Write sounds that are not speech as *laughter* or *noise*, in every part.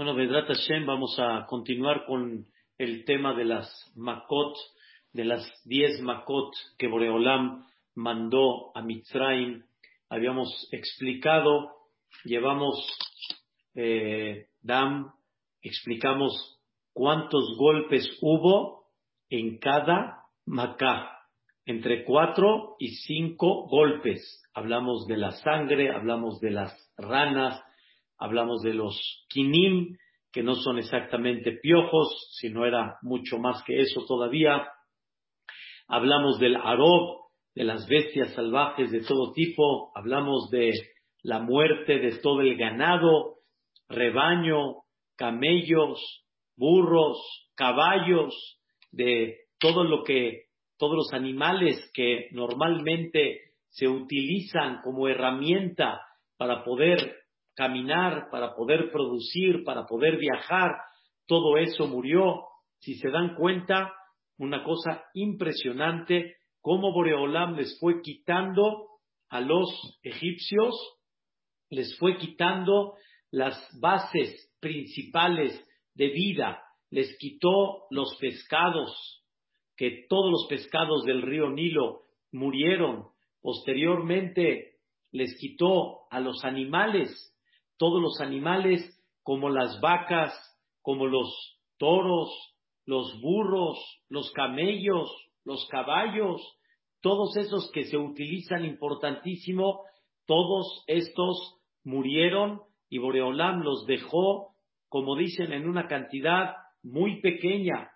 Bueno, Vedrat Hashem, vamos a continuar con el tema de las Makot, de las diez Makot que Boreolam mandó a Mitzrayim. Habíamos explicado, llevamos eh, Dam, explicamos cuántos golpes hubo en cada Macá, entre cuatro y cinco golpes. Hablamos de la sangre, hablamos de las ranas, hablamos de los kinim, que no son exactamente piojos, sino era mucho más que eso todavía. Hablamos del arob, de las bestias salvajes de todo tipo, hablamos de la muerte de todo el ganado, rebaño, camellos, burros, caballos, de todo lo que, todos los animales que normalmente se utilizan como herramienta para poder caminar, para poder producir, para poder viajar, todo eso murió. Si se dan cuenta, una cosa impresionante, cómo Boreolam les fue quitando a los egipcios, les fue quitando las bases principales de vida, les quitó los pescados, que todos los pescados del río Nilo murieron. Posteriormente les quitó a los animales, todos los animales, como las vacas, como los toros, los burros, los camellos, los caballos, todos esos que se utilizan importantísimo, todos estos murieron y Boreolam los dejó, como dicen, en una cantidad muy pequeña.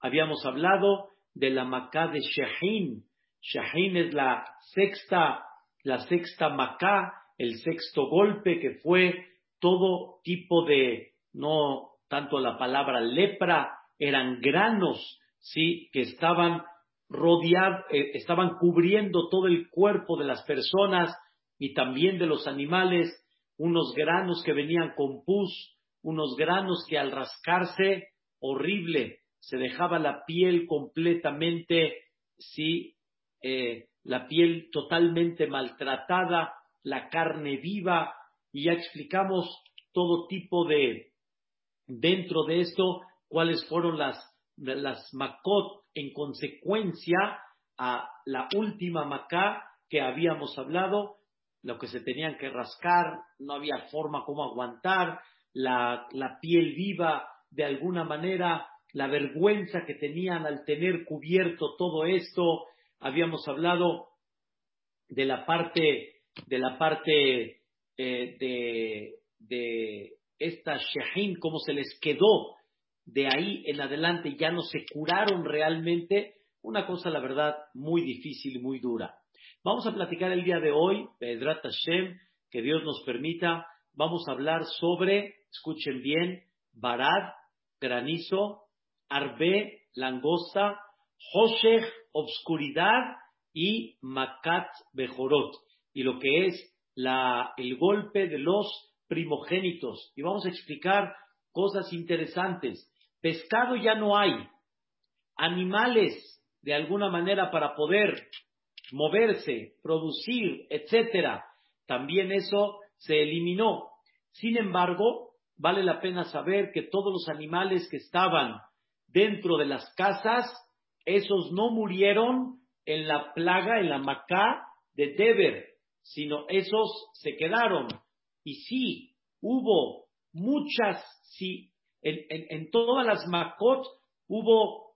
Habíamos hablado de la Macá de Shahin. Shahin es la sexta, la sexta Macá, el sexto golpe que fue todo tipo de, no tanto la palabra lepra, eran granos, sí, que estaban rodeados, eh, estaban cubriendo todo el cuerpo de las personas y también de los animales, unos granos que venían con pus, unos granos que al rascarse, horrible, se dejaba la piel completamente, sí, eh, la piel totalmente maltratada, la carne viva, y ya explicamos todo tipo de, dentro de esto, cuáles fueron las, las macot en consecuencia a la última macá que habíamos hablado, lo que se tenían que rascar, no había forma como aguantar, la, la piel viva de alguna manera, la vergüenza que tenían al tener cubierto todo esto, habíamos hablado de la parte, de la parte eh, de, de esta Shahin, cómo se les quedó de ahí en adelante, ya no se curaron realmente, una cosa, la verdad, muy difícil y muy dura. Vamos a platicar el día de hoy, Pedrat Hashem, que Dios nos permita, vamos a hablar sobre, escuchen bien, Barad, granizo, Arbe, langosta, Hoshech, obscuridad y Makat, Bejorot. Y lo que es el golpe de los primogénitos. Y vamos a explicar cosas interesantes. Pescado ya no hay. Animales, de alguna manera, para poder moverse, producir, etcétera. También eso se eliminó. Sin embargo, vale la pena saber que todos los animales que estaban dentro de las casas, esos no murieron en la plaga, en la macá de Deber, sino esos se quedaron. Y sí, hubo muchas, sí, en, todas las Makot hubo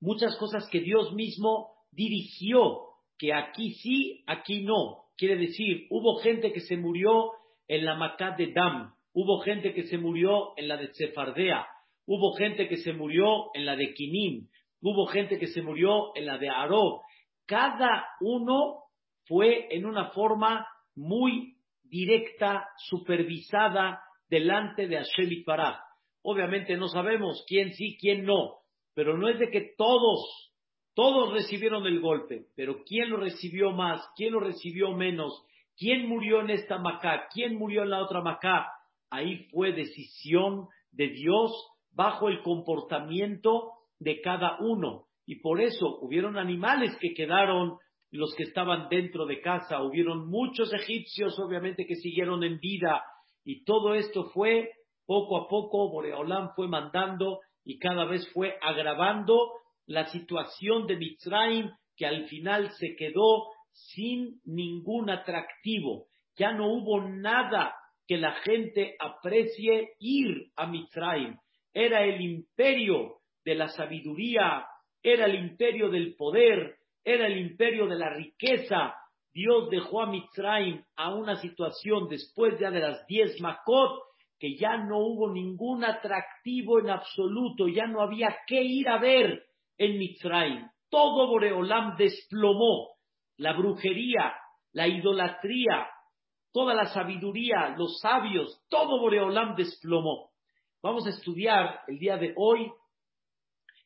muchas cosas que Dios mismo dirigió, que aquí sí, aquí no. Quiere decir, hubo gente que se murió en la Macat de Dam, hubo gente que se murió en la de Sefardea, hubo gente que se murió en la de Kinim, hubo gente que se murió en la de Arob. Cada uno fue en una forma muy directa, supervisada delante de Hashem Pará. Obviamente no sabemos quién sí, quién no, pero no es de que todos, todos recibieron el golpe, pero quién lo recibió más, quién lo recibió menos, quién murió en esta Macá, quién murió en la otra Macá, ahí fue decisión de Dios bajo el comportamiento de cada uno. Y por eso hubieron animales que quedaron los que estaban dentro de casa, hubieron muchos egipcios obviamente que siguieron en vida y todo esto fue poco a poco Boreolam fue mandando y cada vez fue agravando la situación de Mitzrayim, que al final se quedó sin ningún atractivo. Ya no hubo nada que la gente aprecie ir a Mitzrayim. Era el imperio de la sabiduría, era el imperio del poder, era el imperio de la riqueza. Dios dejó a Mitzrayim a una situación después ya de las diez Makot, que ya no hubo ningún atractivo en absoluto, ya no había que ir a ver en Mitzrayim. Todo Boreolam desplomó. La brujería, la idolatría, toda la sabiduría, los sabios, todo Boreolam desplomó. Vamos a estudiar el día de hoy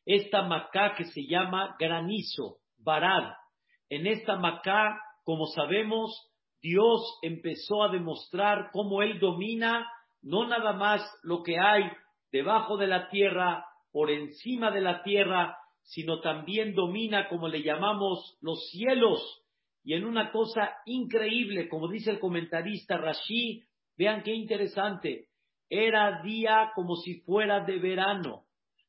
esta macá que se llama granizo, barad. En esta macá, como sabemos, Dios empezó a demostrar cómo Él domina no nada más lo que hay debajo de la tierra, por encima de la tierra, sino también domina, como le llamamos, los cielos. Y en una cosa increíble, como dice el comentarista Rashi, vean qué interesante, era día como si fuera de verano,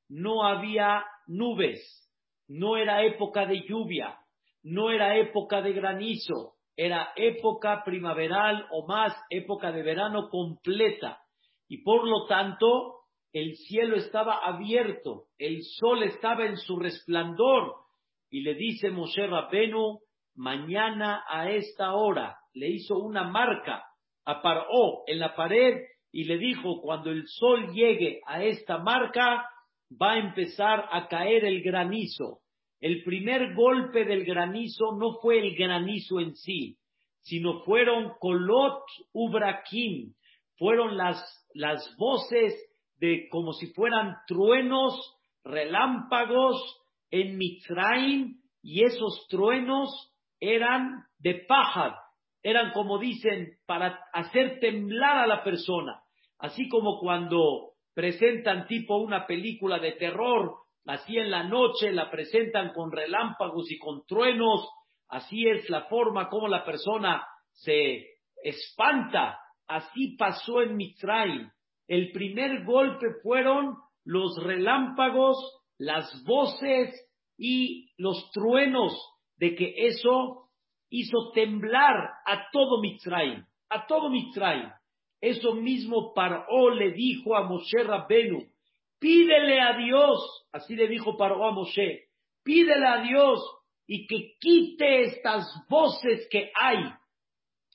no había nubes, no era época de lluvia, no era época de granizo, era época primaveral o más época de verano completa. Y por lo tanto, el cielo estaba abierto, el sol estaba en su resplandor. Y le dice Moshe Rabenu, mañana a esta hora, le hizo una marca a Paró en la pared y le dijo, cuando el sol llegue a esta marca, va a empezar a caer el granizo. El primer golpe del granizo no fue el granizo en sí, sino fueron kolot ubrakim, fueron las, las voces de como si fueran truenos, relámpagos en Mitzrayim, y esos truenos eran de paja, eran como dicen, para hacer temblar a la persona. Así como cuando presentan tipo una película de terror, así en la noche la presentan con relámpagos y con truenos, así es la forma como la persona se espanta, así pasó en Mitzrayim. El primer golpe fueron los relámpagos, las voces y los truenos de que eso hizo temblar a todo Mitzrayim, a todo Mitzrayim. Eso mismo Paró le dijo a Moshe Rabbenu, pídele a Dios, así le dijo Paró a Moshe, pídele a Dios y que quite estas voces que hay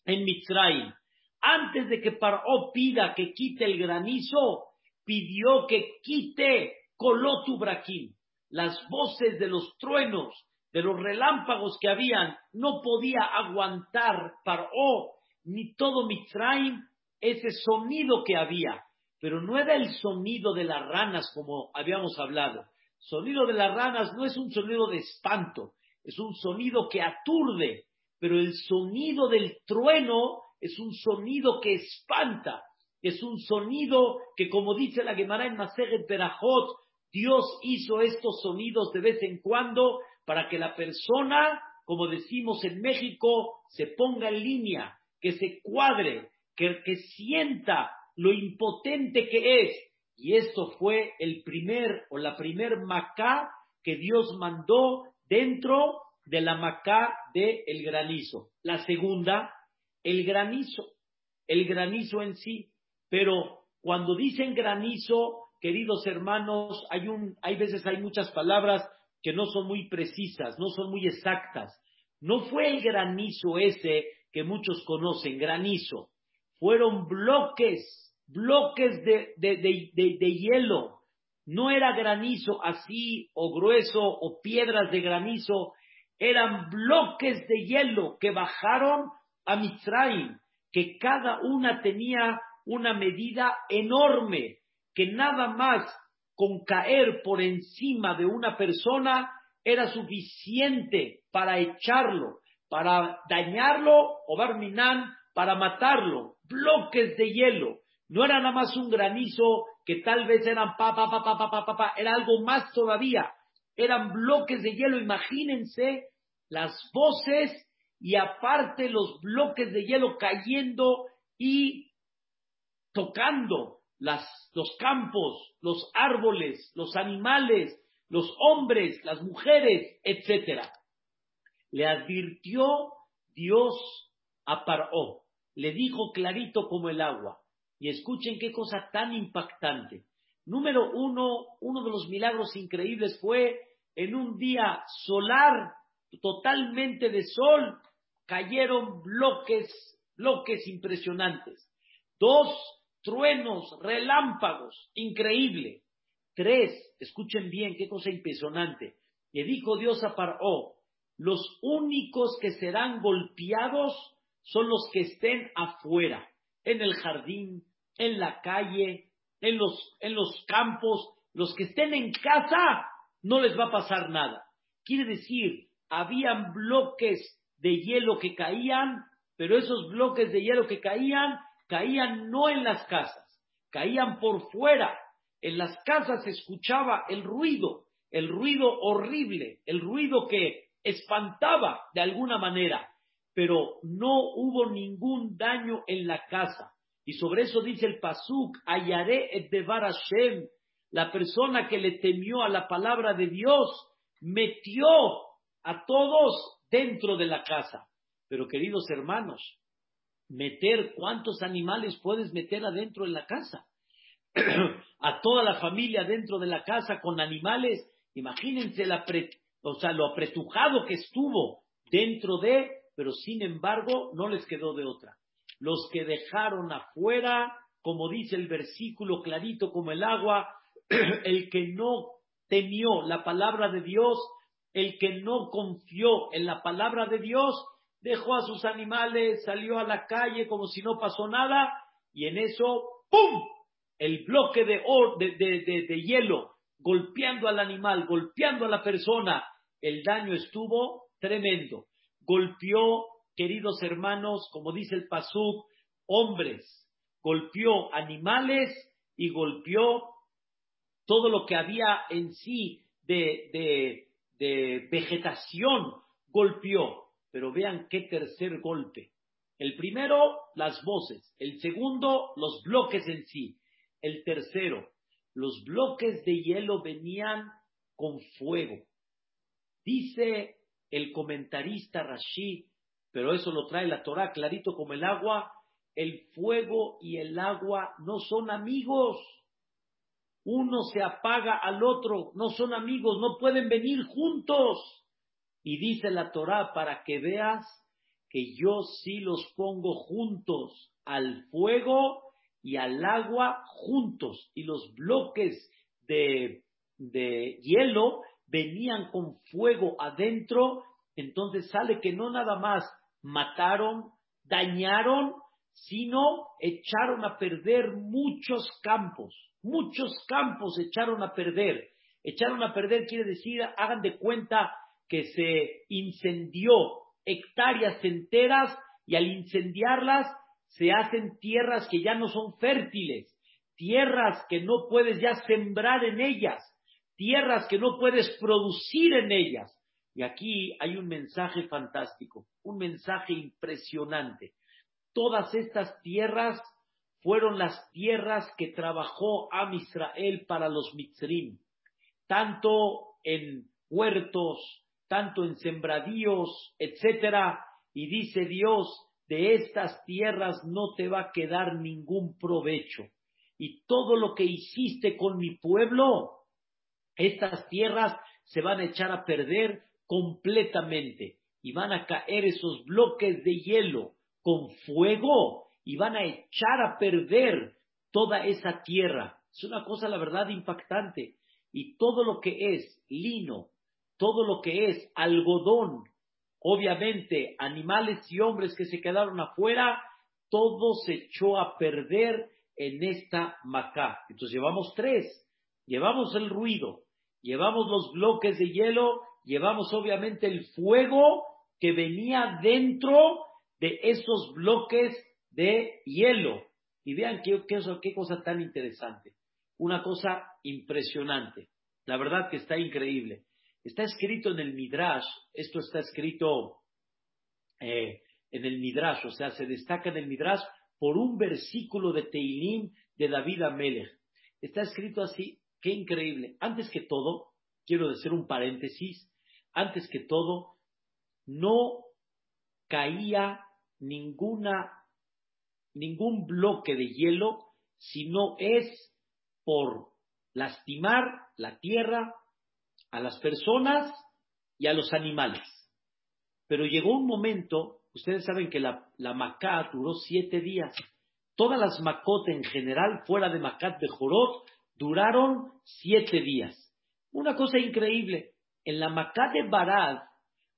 en Mitzrayim. Antes de que Paró pida que quite el granizo, pidió que quite Colotubraquín, las voces de los truenos, de los relámpagos que habían, no podía aguantar Paró ni todo Mitzrayim ese sonido que había, pero no era el sonido de las ranas como habíamos hablado. Sonido de las ranas no es un sonido de espanto, es un sonido que aturde, pero el sonido del trueno es un sonido que espanta, es un sonido que como dice la Gemara en Maseret Berajot, Dios hizo estos sonidos de vez en cuando para que la persona, como decimos en México, se ponga en línea, que se cuadre, que, sienta lo impotente que es. Y esto fue el primer o la primer macá que Dios mandó dentro de la macá del el granizo. La segunda, el granizo, el granizo en sí. Pero cuando dicen granizo, queridos hermanos, hay, un, hay veces hay muchas palabras que no son muy precisas, no son muy exactas. No fue el granizo ese que muchos conocen, granizo fueron bloques, bloques de, de, hielo. No era granizo así o grueso o piedras de granizo, eran bloques de hielo que bajaron a Mitzrayim, que cada una tenía una medida enorme, que nada más con caer por encima de una persona era suficiente para echarlo, para dañarlo o barminan para matarlo, bloques de hielo. No era nada más un granizo que tal vez eran pa, pa, pa, pa, pa, pa, pa, era algo más todavía. Eran bloques de hielo, imagínense las voces y aparte los bloques de hielo cayendo y tocando los campos, los árboles, los animales, los hombres, las mujeres, etc. Le advirtió Dios a Paró, le dijo clarito como el agua. Y escuchen qué cosa tan impactante. Número uno, uno de los milagros increíbles fue en un día solar, totalmente de sol, cayeron bloques, bloques impresionantes. Dos, truenos, relámpagos, increíble. Tres, escuchen bien, qué cosa impresionante. Le dijo Dios a Paró, los únicos que serán golpeados son los que estén afuera, en el jardín, en la calle, en los, en los campos. Los que estén en casa no les va a pasar nada. Quiere decir, habían bloques de hielo que caían, pero esos bloques de hielo que caían caían no en las casas, caían por fuera. En las casas se escuchaba el ruido, el ruido horrible, el ruido que espantaba de alguna manera, pero no hubo ningún daño en la casa. Y sobre eso dice el Pasuk, Ayare et devar Hashem, la persona que le temió a la palabra de Dios, metió a todos dentro de la casa. Pero queridos hermanos, meter cuántos animales puedes meter adentro de la casa. *clears throat* a toda la familia dentro de la casa con animales, imagínense la o sea, lo apretujado que estuvo dentro de, pero sin embargo no les quedó de otra. Los que dejaron afuera, como dice el versículo clarito como el agua, *clears throat* el que no temió la palabra de Dios, el que no confió en la palabra de Dios, dejó a sus animales, salió a la calle como si no pasó nada, y en eso, ¡pum! El bloque de, de, de, hielo golpeando al animal, golpeando a la persona, el daño estuvo tremendo. Golpeó, queridos hermanos, como dice el Pasuk, hombres, golpeó animales y golpeó todo lo que había en sí de, de, vegetación, golpeó. Pero vean qué tercer golpe. El primero, las voces. El segundo, los bloques en sí. El tercero, los bloques de hielo venían con fuego. Dice el comentarista Rashid, pero eso lo trae la Torah clarito como el agua, el fuego y el agua no son amigos. Uno se apaga al otro, no son amigos, no pueden venir juntos. Y dice la Torah para que veas que yo sí los pongo juntos al fuego y al agua juntos. Y los bloques de, de hielo venían con fuego adentro. Entonces sale que no nada más mataron, dañaron, sino echaron a perder muchos campos. Muchos campos echaron a perder. Echaron a perder quiere decir, hagan de cuenta que se incendió hectáreas enteras y al incendiarlas se hacen tierras que ya no son fértiles, tierras que no puedes ya sembrar en ellas, tierras que no puedes producir en ellas. Y aquí hay un mensaje fantástico, un mensaje impresionante. Todas estas tierras fueron las tierras que trabajó Am Israel para los Mitzrim, tanto en huertos, tanto en sembradíos, etcétera, y dice Dios, de estas tierras no te va a quedar ningún provecho. Y todo lo que hiciste con mi pueblo, estas tierras se van a echar a perder completamente y van a caer esos bloques de hielo con fuego y van a echar a perder toda esa tierra. Es una cosa, la verdad, impactante. Y todo lo que es lino, todo lo que es algodón, obviamente animales y hombres que se quedaron afuera, todo se echó a perder en esta macá. Entonces llevamos tres, llevamos el ruido, llevamos los bloques de hielo, llevamos obviamente el fuego que venía dentro de esos bloques de hielo. Y vean qué, cosa tan interesante, una cosa impresionante. La verdad que está increíble. Está escrito en el Midrash, esto está escrito eh, en el Midrash, o sea, se destaca en el Midrash por un versículo de Teilim de David Amelech. Está escrito así, qué increíble. Antes que todo, quiero decir un paréntesis, antes que todo, no caía ninguna, ningún bloque de hielo si no es por lastimar la tierra, a las personas y a los animales. Pero llegó un momento, ustedes saben que la, la Macá duró siete días. Todas las Macot en general, fuera de Macat de Jorot, duraron siete días. Una cosa increíble, en la Macá de Barad,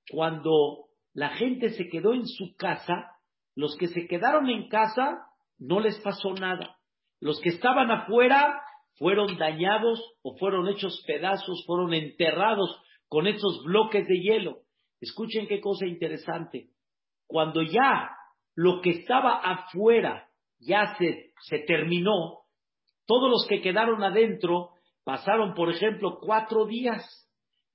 cuando la gente se quedó en su casa, los que se quedaron en casa no les pasó nada. Los que estaban afuera fueron dañados o fueron hechos pedazos, fueron enterrados con esos bloques de hielo. Escuchen qué cosa interesante. Cuando ya lo que estaba afuera ya se, se terminó, todos los que quedaron adentro pasaron, por ejemplo, cuatro días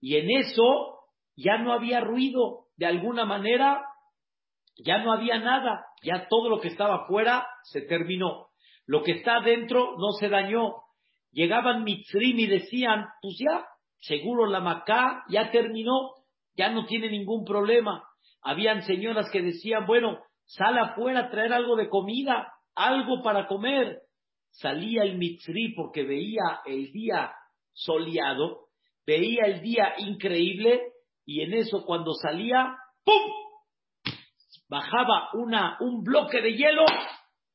y en eso ya no había ruido. De alguna manera, ya no había nada. Ya todo lo que estaba afuera se terminó. Lo que está adentro no se dañó. Llegaban Mitzrim y decían, pues ya, seguro la Macá ya terminó, ya no tiene ningún problema. Habían señoras que decían, bueno, sal afuera a traer algo de comida, algo para comer. Salía el Mitzri porque veía el día soleado, veía el día increíble y en eso cuando salía, ¡pum! Bajaba una, un bloque de hielo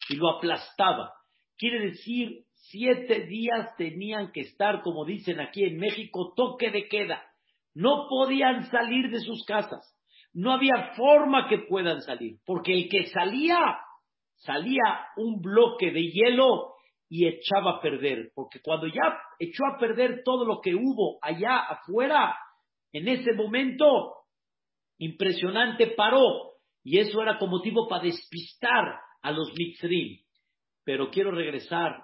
y lo aplastaba. Quiere decir, siete días tenían que estar, como dicen aquí en México, toque de queda. No podían salir de sus casas. No había forma que puedan salir, porque el que salía, salía un bloque de hielo y echaba a perder, porque cuando ya echó a perder todo lo que hubo allá afuera, en ese momento, impresionante, paró. Y eso era como motivo para despistar a los mitzrim. Pero quiero regresar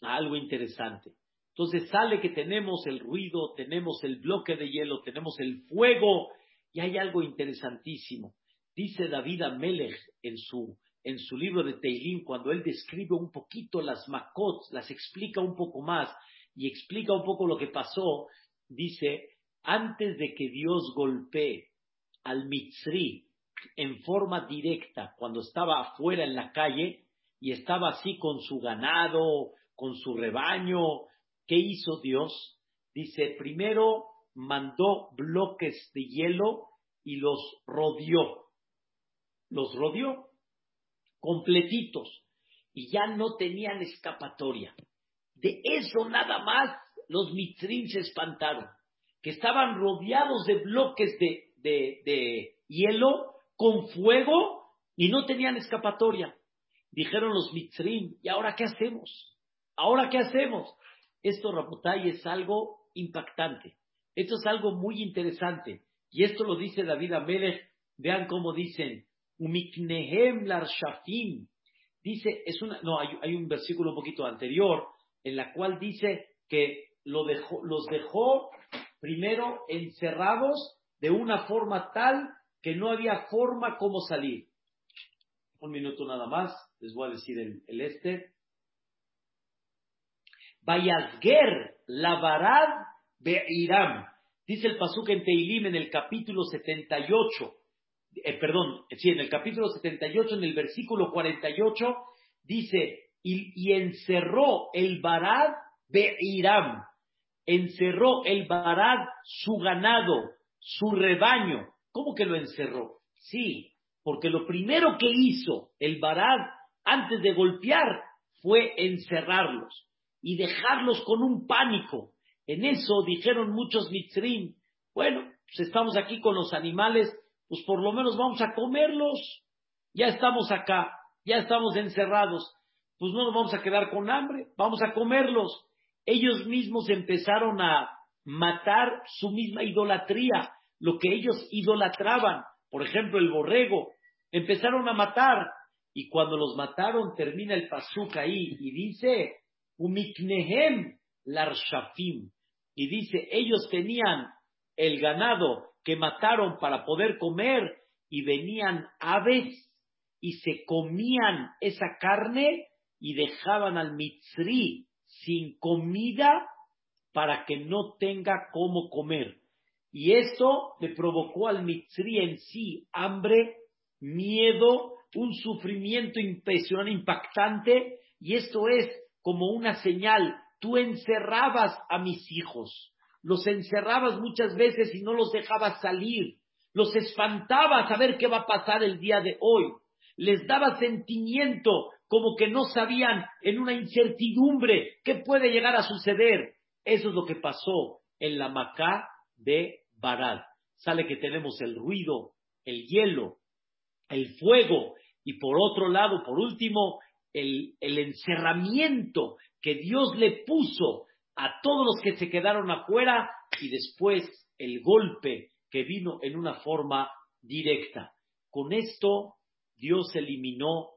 a algo interesante. Entonces sale que tenemos el ruido, tenemos el bloque de hielo, tenemos el fuego, y hay algo interesantísimo. Dice David Amelech en su, en su libro de Teilim, cuando él describe un poquito las makot, las explica un poco más y explica un poco lo que pasó, dice, antes de que Dios golpee al Mitzri en forma directa, cuando estaba afuera en la calle, y estaba así con su ganado, con su rebaño. ¿Qué hizo Dios? Dice, primero mandó bloques de hielo y los rodeó. Los rodeó completitos y ya no tenían escapatoria. De eso nada más los mitzrim se espantaron, que estaban rodeados de bloques de, de, hielo con fuego y no tenían escapatoria. Dijeron los mitzrim, ¿y ahora qué hacemos? ¿Ahora qué hacemos? Esto, Rapotay, es algo impactante. Esto es algo muy interesante. Y esto lo dice David Amelech. Vean cómo dicen, Umiknehem larshafim. Dice, es una, no, hay, un versículo un poquito anterior en la cual dice que lo dejó, los dejó primero encerrados de una forma tal que no había forma como salir. Un minuto nada más les voy a decir el, este. Vayazger lavarad be'iram. Dice el Pasuk en Teilim en el capítulo 78. Eh, perdón, sí, en el capítulo 78, en el versículo 48, dice, y, encerró el Barad Be'iram. Encerró el Barad su ganado, su rebaño. ¿Cómo que lo encerró? Sí, porque lo primero que hizo el Barad antes de golpear fue encerrarlos y dejarlos con un pánico. En eso dijeron muchos mitzrim, bueno, pues estamos aquí con los animales, pues por lo menos vamos a comerlos. Ya estamos acá, ya estamos encerrados, pues no nos vamos a quedar con hambre, vamos a comerlos. Ellos mismos empezaron a matar su misma idolatría, lo que ellos idolatraban, por ejemplo el borrego, empezaron a matar y cuando los mataron, termina el pasuk ahí y dice, Umiknehem larshafim. Y dice, ellos tenían el ganado que mataron para poder comer y venían aves y se comían esa carne y dejaban al mitzri sin comida para que no tenga cómo comer. Y esto le provocó al mitzri en sí hambre, miedo, un sufrimiento impresionante, impactante, y esto es como una señal. Tú encerrabas a mis hijos, los encerrabas muchas veces y no los dejabas salir, los espantabas a ver qué va a pasar el día de hoy, les daba sentimiento como que no sabían en una incertidumbre qué puede llegar a suceder. Eso es lo que pasó en la Macá de Barad. Sale que tenemos el ruido, el hielo, el fuego y por otro lado, por último, el, el encerramiento que Dios le puso a todos los que se quedaron afuera y después el golpe que vino en una forma directa. Con esto Dios eliminó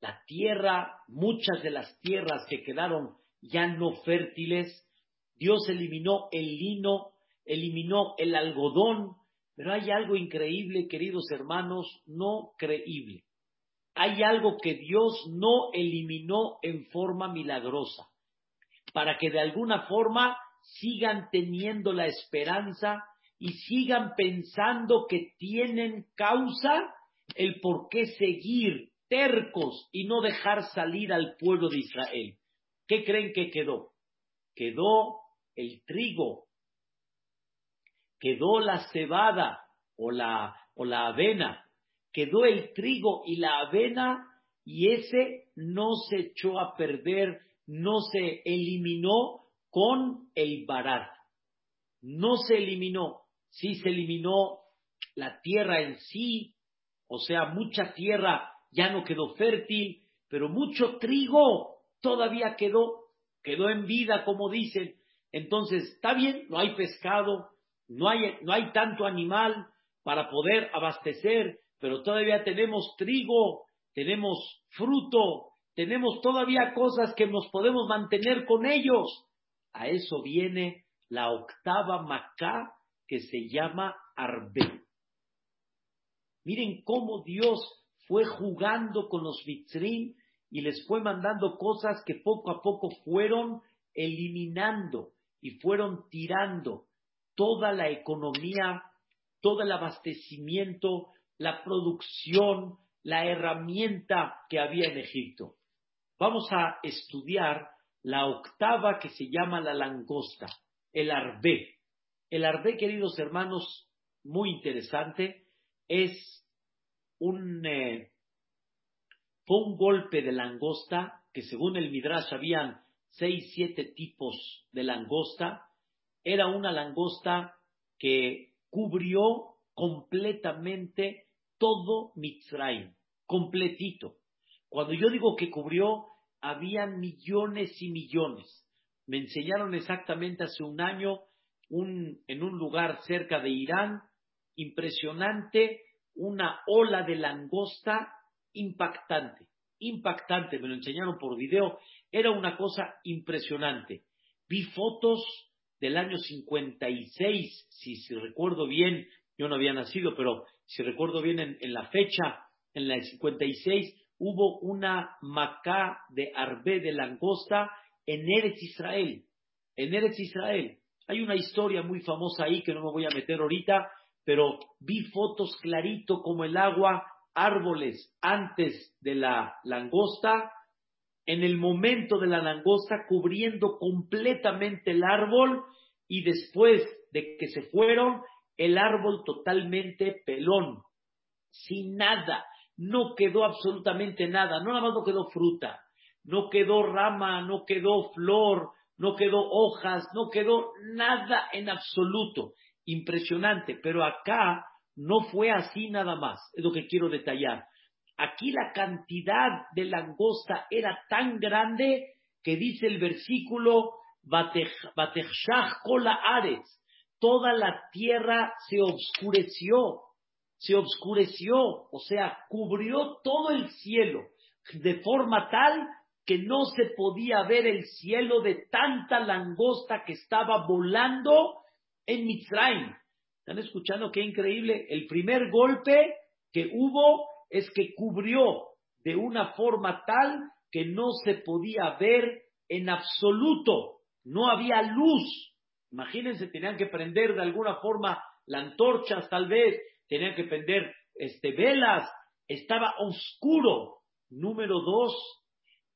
la tierra, muchas de las tierras que quedaron ya no fértiles, Dios eliminó el lino, eliminó el algodón, pero hay algo increíble, queridos hermanos, no creíble. Hay algo que Dios no eliminó en forma milagrosa, para que de alguna forma sigan teniendo la esperanza y sigan pensando que tienen causa el por qué seguir tercos y no dejar salir al pueblo de Israel. ¿Qué creen que quedó? Quedó el trigo, quedó la cebada o la, o la avena, quedó el trigo y la avena y ese no se echó a perder, no se eliminó con el barat. No se eliminó, sí se eliminó la tierra en sí, o sea, mucha tierra ya no quedó fértil, pero mucho trigo todavía quedó, quedó en vida, como dicen. Entonces, está bien, no hay pescado, no hay, no hay tanto animal para poder abastecer, pero todavía tenemos trigo, tenemos fruto, tenemos todavía cosas que nos podemos mantener con ellos. A eso viene la octava Macá que se llama Arbe. Miren cómo Dios fue jugando con los mitzrim y les fue mandando cosas que poco a poco fueron eliminando y fueron tirando toda la economía, todo el abastecimiento, la producción, la herramienta que había en Egipto. Vamos a estudiar la octava que se llama la langosta, el arbe. El arbe, queridos hermanos, muy interesante, es un, eh, un golpe de langosta, que según el Midrash habían seis, siete tipos de langosta, era una langosta que cubrió completamente todo Mitzrayim, completito. Cuando yo digo que cubrió, habían millones y millones. Me enseñaron exactamente hace un año en un lugar cerca de Irán impresionante, una ola de langosta impactante, impactante, me lo enseñaron por video, era una cosa impresionante. Vi fotos del año 56, si, si recuerdo bien, yo no había nacido, pero si recuerdo bien en, en la fecha, en la 56, hubo una macá de arbe de langosta en Eretz Israel. En Eretz Israel. Hay una historia muy famosa ahí que no me voy a meter ahorita, pero vi fotos clarito como el agua, árboles antes de la langosta, en el momento de la langosta cubriendo completamente el árbol y después de que se fueron, el árbol totalmente pelón, sin nada, no quedó absolutamente nada, no nada más no quedó fruta, no quedó rama, no quedó flor, no quedó hojas, no quedó nada en absoluto impresionante, pero acá no fue así nada más, es lo que quiero detallar. Aquí la cantidad de langosta era tan grande que dice el versículo, kola ares, toda la tierra se obscureció, se obscureció, o sea, cubrió todo el cielo, de forma tal que no se podía ver el cielo de tanta langosta que estaba volando en Mitzrayim. ¿Están escuchando qué increíble? El primer golpe que hubo es que cubrió de una forma tal que no se podía ver en absoluto. No había luz. Imagínense, tenían que prender de alguna forma la antorcha, tal vez, tenían que prender este, velas, estaba oscuro. Número dos,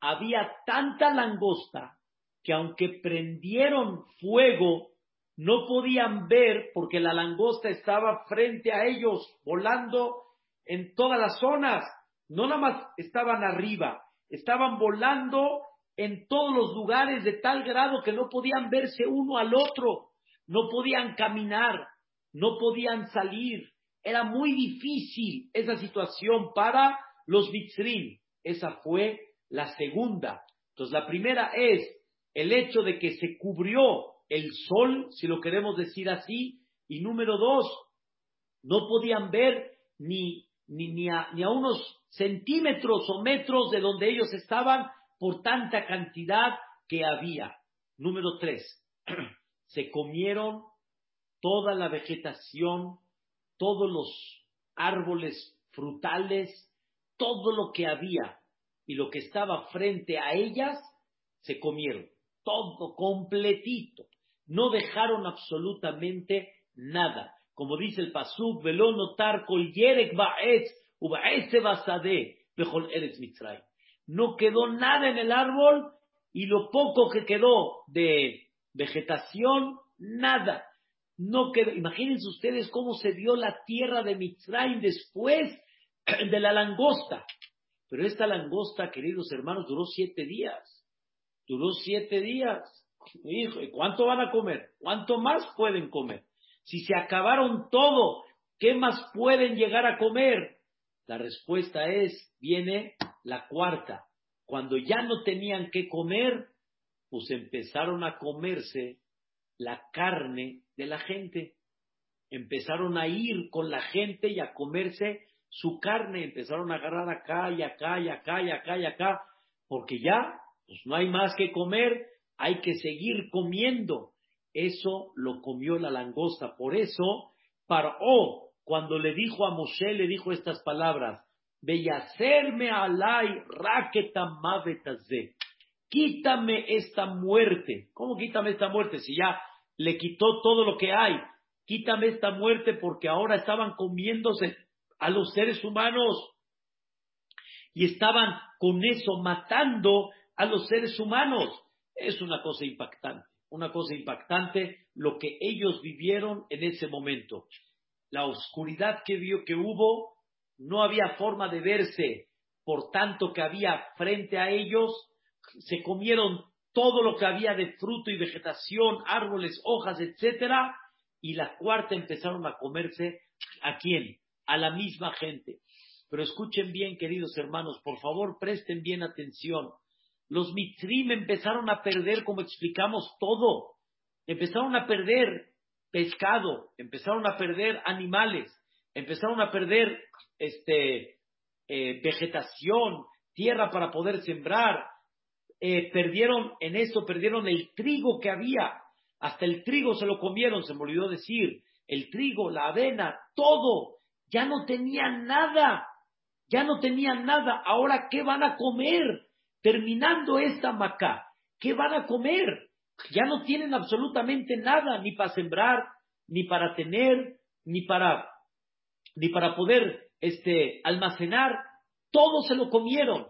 había tanta langosta que aunque prendieron fuego, no podían ver porque la langosta estaba frente a ellos, volando en todas las zonas. No nada más estaban arriba, estaban volando en todos los lugares de tal grado que no podían verse uno al otro, no podían caminar, no podían salir. Era muy difícil esa situación para los mitzrim. Esa fue la segunda. Entonces, la primera es el hecho de que se cubrió el sol, si lo queremos decir así, y número dos, no podían ver ni, ni, ni, a, ni a unos centímetros o metros de donde ellos estaban por tanta cantidad que había. Número tres, *clears throat* se comieron toda la vegetación, todos los árboles frutales, todo lo que había y lo que estaba frente a ellas, se comieron, todo completito. No dejaron absolutamente nada. Como dice el Pasuk, velo notar kol yerek ba'etz, ubaese basade, bejol eres mitzray. No quedó nada en el árbol y lo poco que quedó de vegetación, nada. No quedó. Imagínense ustedes cómo se dio la tierra de Mitzrayim después *clears throat* de la langosta. Pero esta langosta, queridos hermanos, duró siete días. Duró siete días. Hijo, ¿y cuánto van a comer? ¿Cuánto más pueden comer? Si se acabaron todo, ¿qué más pueden llegar a comer? La respuesta es, viene la cuarta. Cuando ya no tenían que comer, pues empezaron a comerse la carne de la gente. Empezaron a ir con la gente y a comerse su carne. Empezaron a agarrar acá y acá y acá y acá y acá, porque ya pues no hay más que comer, hay que seguir comiendo. Eso lo comió la langosta. Por eso, Paró, cuando le dijo a Moshe, le dijo estas palabras, Beyacerme alay Quítame esta muerte. ¿Cómo quítame esta muerte? Si ya le quitó todo lo que hay. Quítame esta muerte porque ahora estaban comiéndose a los seres humanos y estaban con eso matando a los seres humanos. Es una cosa impactante, una cosa impactante lo que ellos vivieron en ese momento. La oscuridad que vio que hubo, no había forma de verse, por tanto que había frente a ellos, se comieron todo lo que había de fruto y vegetación, árboles, hojas, etcétera, y la cuarta empezaron a comerse a quién? A la misma gente. Pero escuchen bien, queridos hermanos, por favor, presten bien atención. Los mitrim empezaron a perder, como explicamos, todo. Empezaron a perder pescado, empezaron a perder animales, empezaron a perder este, eh, vegetación, tierra para poder sembrar. Eh, perdieron en eso, perdieron el trigo que había. Hasta el trigo se lo comieron, se me olvidó decir. El trigo, la avena, todo. Ya no tenían nada. Ya no tenían nada. Ahora, ¿qué van a comer? terminando esta Macá, ¿qué van a comer? Ya no tienen absolutamente nada, ni para sembrar, ni para tener, ni para, ni para poder este, almacenar. Todo se lo comieron.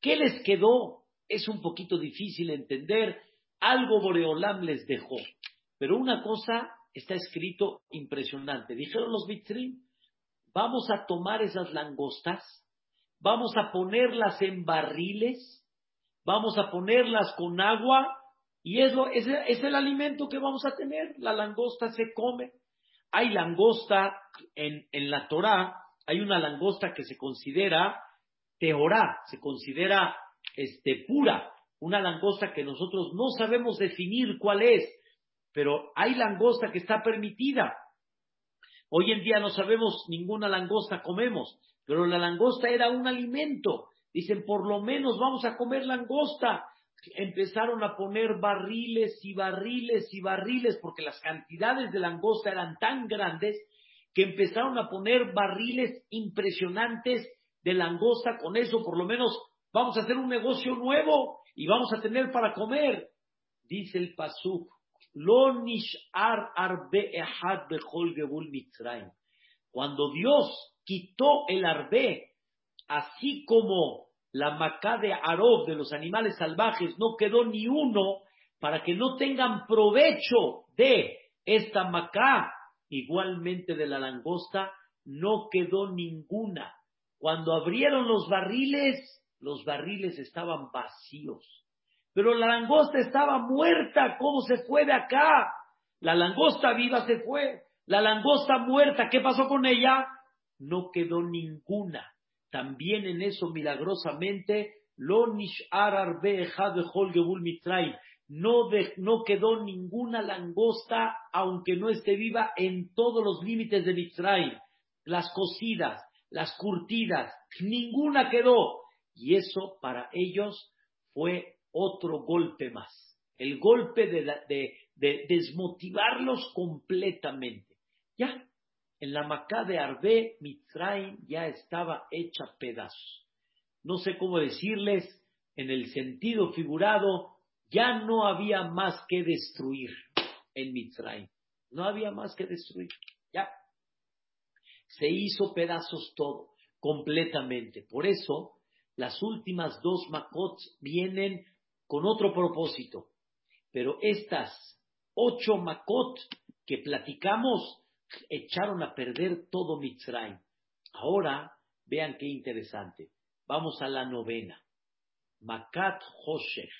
¿Qué les quedó? Es un poquito difícil entender. Algo Boreolam les dejó. Pero una cosa está escrito impresionante. Dijeron los Mitrim, vamos a tomar esas langostas, vamos a ponerlas en barriles vamos a ponerlas con agua y es, es el alimento que vamos a tener. La langosta se come. Hay langosta en, en la Torah, hay una langosta que se considera teorá, se considera este, pura, una langosta que nosotros no sabemos definir cuál es, pero hay langosta que está permitida. Hoy en día no sabemos ninguna langosta comemos, pero la langosta era un alimento. Dicen, por lo menos vamos a comer langosta. Empezaron a poner barriles y barriles y barriles, porque las cantidades de langosta eran tan grandes que empezaron a poner barriles impresionantes de langosta, con eso por lo menos vamos a hacer un negocio nuevo y vamos a tener para comer. Dice el Pasuk, Lo nishar arbe ehad bechol gebul mitzrayim. Cuando Dios quitó el arbe, así como la macá de arob de los animales salvajes, no quedó ni uno para que no tengan provecho de esta macá, igualmente de la langosta, no quedó ninguna. Cuando abrieron los barriles, los barriles estaban vacíos. Pero la langosta estaba muerta. ¿Cómo se fue de acá? La langosta viva se fue. La langosta muerta, ¿qué pasó con ella? No quedó ninguna. También en eso, milagrosamente, lo no, no quedó ninguna langosta, aunque no esté viva, en todos los límites de Mitzrayim. Las cocidas, las curtidas, ninguna quedó. Y eso para ellos fue otro golpe más. El golpe de, desmotivarlos completamente. Ya, en la Macá de Arbe, Mitzrayim ya estaba hecha pedazos. No sé cómo decirles, en el sentido figurado, ya no había más que destruir en Mitzrayim. No había más que destruir. Ya. Se hizo pedazos todo, completamente. Por eso, las últimas dos Makot vienen con otro propósito. Pero estas ocho Makot que platicamos echaron a perder todo Mitzrayim. Ahora, vean qué interesante. Vamos a la novena. Makat Hoshech,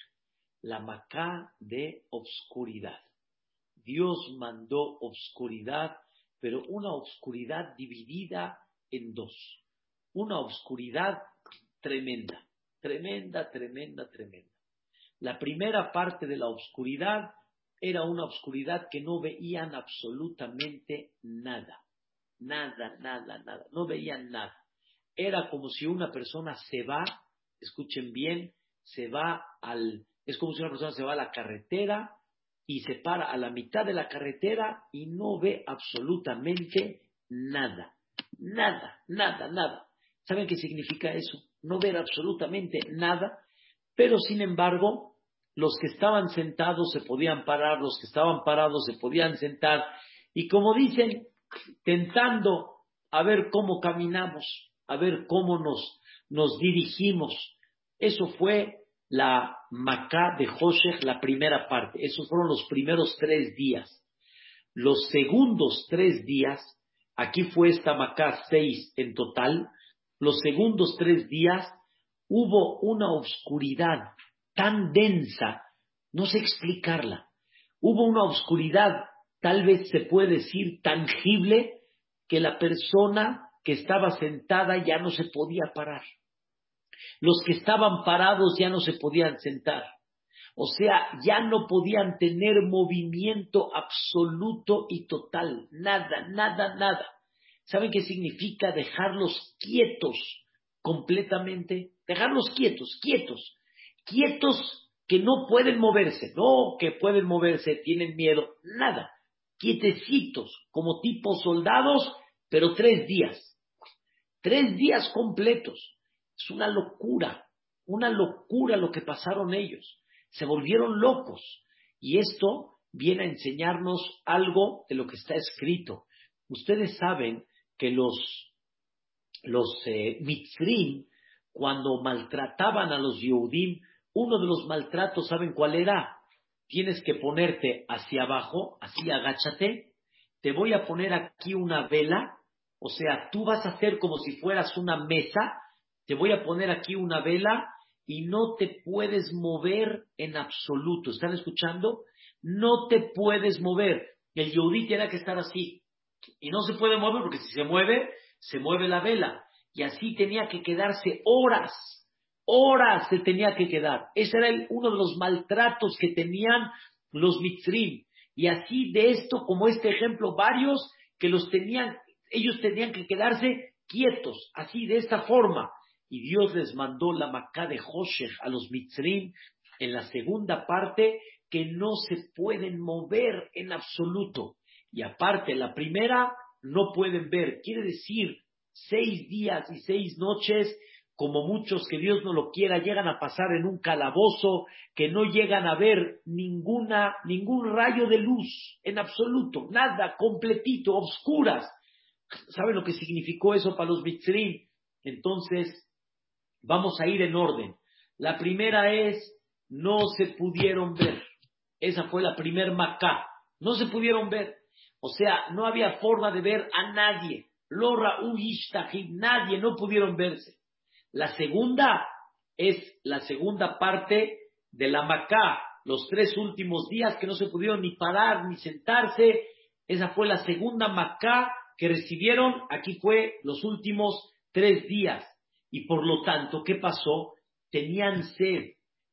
la Maká de obscuridad. Dios mandó obscuridad, pero una obscuridad dividida en dos. Una obscuridad tremenda, tremenda, tremenda, tremenda. La primera parte de la oscuridad era una oscuridad que no veían absolutamente nada, nada, nada, nada, no veían nada. Era como si una persona se va, escuchen bien, se va al, es como si una persona se va a la carretera y se para a la mitad de la carretera y no ve absolutamente nada, nada, nada, nada. ¿Saben qué significa eso? No ver absolutamente nada, pero sin embargo, los que estaban sentados se podían parar, los que estaban parados se podían sentar, y como dicen, tentando a ver cómo caminamos, a ver cómo nos, nos dirigimos. Eso fue la Macá de Joshech, la primera parte. Esos fueron los primeros tres días. Los segundos tres días, aquí fue esta Macá seis en total, los segundos tres días hubo una oscuridad tan densa, no sé explicarla. Hubo una oscuridad, tal vez se puede decir tangible, que la persona que estaba sentada ya no se podía parar. Los que estaban parados ya no se podían sentar. O sea, ya no podían tener movimiento absoluto y total. Nada, nada, nada. ¿Saben qué significa dejarlos quietos completamente? Dejarlos quietos, quietos, quietos que no pueden moverse, no que pueden moverse, tienen miedo, nada, quietecitos, como tipo soldados, pero tres días, tres días completos. Es una locura, una locura lo que pasaron ellos. Se volvieron locos. Y esto viene a enseñarnos algo de lo que está escrito. Ustedes saben que los, los eh, cuando maltrataban a los Yehudim, uno de los maltratos, ¿saben cuál era? Tienes que ponerte hacia abajo, así agáchate, te voy a poner aquí una vela, o sea, tú vas a hacer como si fueras una mesa, te voy a poner aquí una vela y no te puedes mover en absoluto. ¿Están escuchando? No te puedes mover. El Yehudí tiene que estar así y no se puede mover porque si se mueve, se mueve la vela. Y así tenía que quedarse horas, horas se tenía que quedar. Ese era uno de los maltratos que tenían los mitzrim. Y así de esto, como este ejemplo, varios que los tenían, ellos tenían que quedarse quietos, así de esta forma. Y Dios les mandó la Macá de Joshech a los mitzrim en la segunda parte que no se pueden mover en absoluto. Y aparte, la primera no pueden ver. Quiere decir seis días y seis noches, como muchos que Dios no lo quiera, llegan a pasar en un calabozo, que no llegan a ver ninguna, ningún rayo de luz, en absoluto, nada, completito, obscuras. ¿Saben lo que significó eso para los mitzrim? Entonces, vamos a ir en orden. La primera es, no se pudieron ver. Esa fue la primer macá. No se pudieron ver. O sea, no había forma de ver a nadie. Lora nadie, no pudieron verse. La segunda es la segunda parte de la Macá, los tres últimos días que no se pudieron ni parar ni sentarse. Esa fue la segunda Macá que recibieron. Aquí fue los últimos tres días. Y por lo tanto, ¿qué pasó? Tenían sed,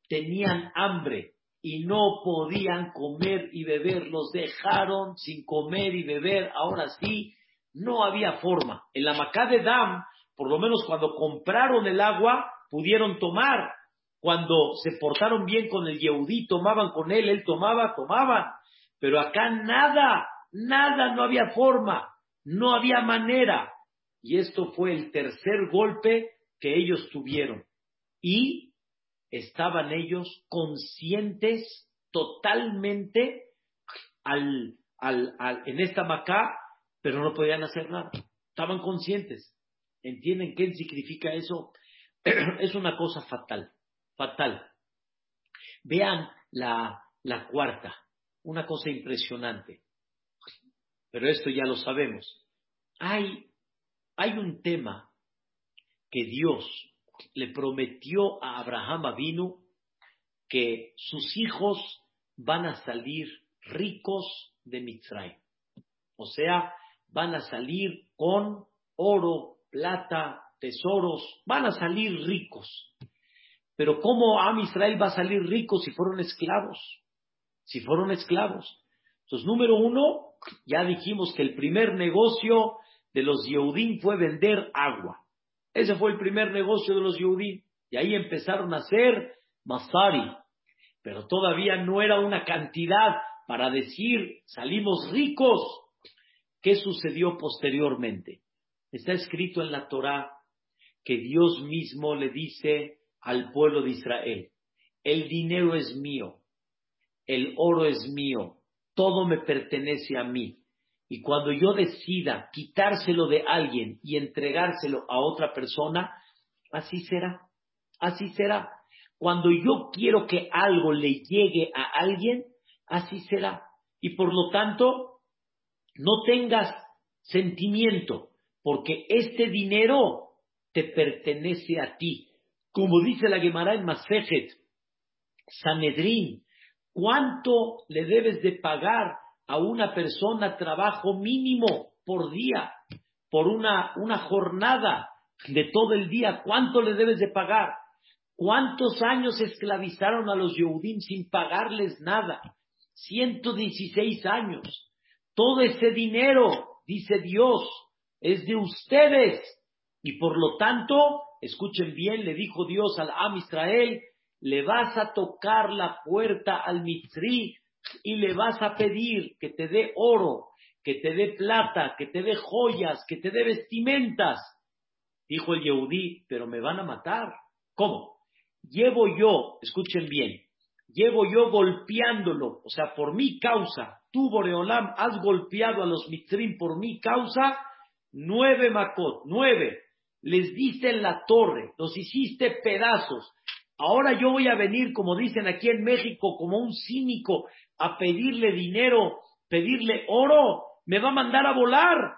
tenían hambre y no podían comer y beber. Los dejaron sin comer y beber. Ahora sí, no había forma. En la Macá de Dam, por lo menos cuando compraron el agua, pudieron tomar. Cuando se portaron bien con el Yehudí, tomaban con él, él tomaba, tomaban. Pero acá nada, nada, no había forma, no había manera. Y esto fue el tercer golpe que ellos tuvieron. Y estaban ellos conscientes totalmente al, al, en esta Macá pero no podían hacer nada. Estaban conscientes. ¿Entienden qué significa eso? *clears throat* es una cosa fatal, fatal. Vean la, la cuarta, una cosa impresionante. Pero esto ya lo sabemos. Hay, hay un tema que Dios le prometió a Abraham Avinu que sus hijos van a salir ricos de Mitzray. O sea, van a salir con oro, plata, tesoros, van a salir ricos. Pero ¿cómo Am Israel va a salir rico si fueron esclavos? Si fueron esclavos. Entonces, número uno, ya dijimos que el primer negocio de los Yehudim fue vender agua. Ese fue el primer negocio de los Yehudim. Y ahí empezaron a hacer Masari. Pero todavía no era una cantidad para decir salimos ricos. ¿Qué sucedió posteriormente? Está escrito en la Torá que Dios mismo le dice al pueblo de Israel, el dinero es mío, el oro es mío, todo me pertenece a mí. Y cuando yo decida quitárselo de alguien y entregárselo a otra persona, así será, así será. Cuando yo quiero que algo le llegue a alguien, así será. Y por lo tanto, no tengas sentimiento, porque este dinero te pertenece a ti. Como dice la Gemara en Masejet, Sanedrín, ¿cuánto le debes de pagar a una persona trabajo mínimo por día, por una, una jornada de todo el día? ¿Cuánto le debes de pagar? ¿Cuántos años esclavizaron a los Yehudim sin pagarles nada? 116 años. Todo ese dinero, dice Dios, es de ustedes. Y por lo tanto, escuchen bien, le dijo Dios al Am Israel, le vas a tocar la puerta al Mitri y le vas a pedir que te dé oro, que te dé plata, que te dé joyas, que te dé vestimentas. Dijo el Yehudí, pero me van a matar. ¿Cómo? Llevo yo, escuchen bien, llevo yo golpeándolo, o sea, por mi causa, tú, Boreolam, has golpeado a los mitrim por mi causa, nueve macot, nueve, les diste en la torre, los hiciste pedazos. Ahora yo voy a venir, como dicen aquí en México, como un cínico, a pedirle dinero, pedirle oro, me va a mandar a volar.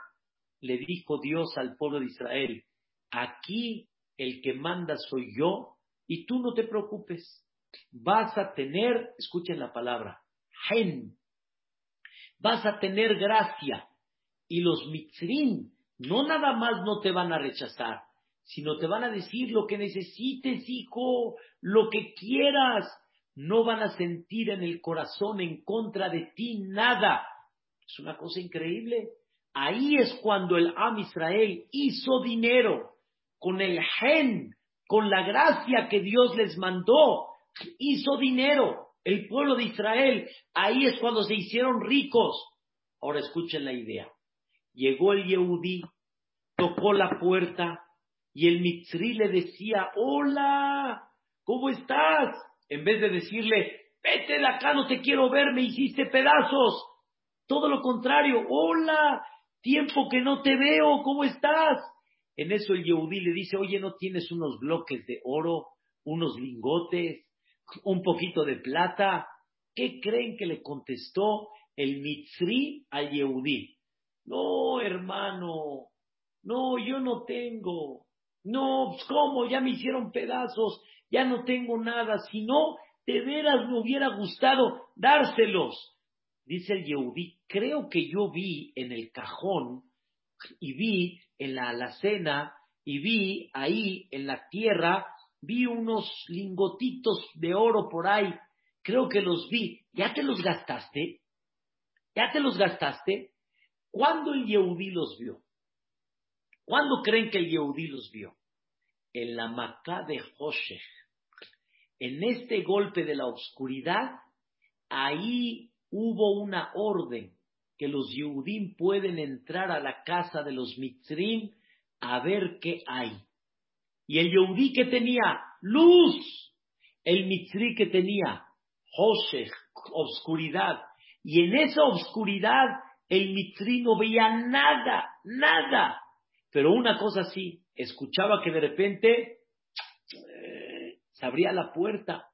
Le dijo Dios al pueblo de Israel, aquí el que manda soy yo y tú no te preocupes vas a tener, escuchen la palabra, gen, vas a tener gracia. Y los mitzrim no nada más no te van a rechazar, sino te van a decir lo que necesites, hijo, lo que quieras. No van a sentir en el corazón en contra de ti nada. Es una cosa increíble. Ahí es cuando el Am Israel hizo dinero con el gen, con la gracia que Dios les mandó hizo dinero el pueblo de Israel. Ahí es cuando se hicieron ricos. Ahora escuchen la idea. Llegó el Yehudí tocó la puerta y el Mitzri le decía, hola, ¿cómo estás? En vez de decirle, vete de acá, no te quiero ver, me hiciste pedazos. Todo lo contrario, hola, tiempo que no te veo, ¿cómo estás? En eso el Yehudí le dice, oye, ¿no tienes unos bloques de oro, unos lingotes, un poquito de plata? ¿Qué creen que le contestó el Mitzri al Yehudí? No, hermano, no, yo no tengo. No, pues, ¿cómo? Ya me hicieron pedazos, ya no tengo nada. Si no, de veras me hubiera gustado dárselos. Dice el Yehudí, creo que yo vi en el cajón y vi en la alacena y vi ahí en la tierra, vi unos lingotitos de oro por ahí. Creo que los vi. ¿Ya te los gastaste? ¿Ya te los gastaste? ¿Cuándo el Yehudí los vio? ¿Cuándo creen que el Yehudí los vio? En la Macá de Hoshech. En este golpe de la oscuridad, ahí hubo una orden que los Yehudim pueden entrar a la casa de los Mitzrim a ver qué hay. Y el Yehudí que tenía luz, el Mitzri que tenía Hoshech, oscuridad. Y en esa oscuridad el Mitzri no veía nada, nada. Pero una cosa sí, escuchaba que de repente eh, se abría la puerta,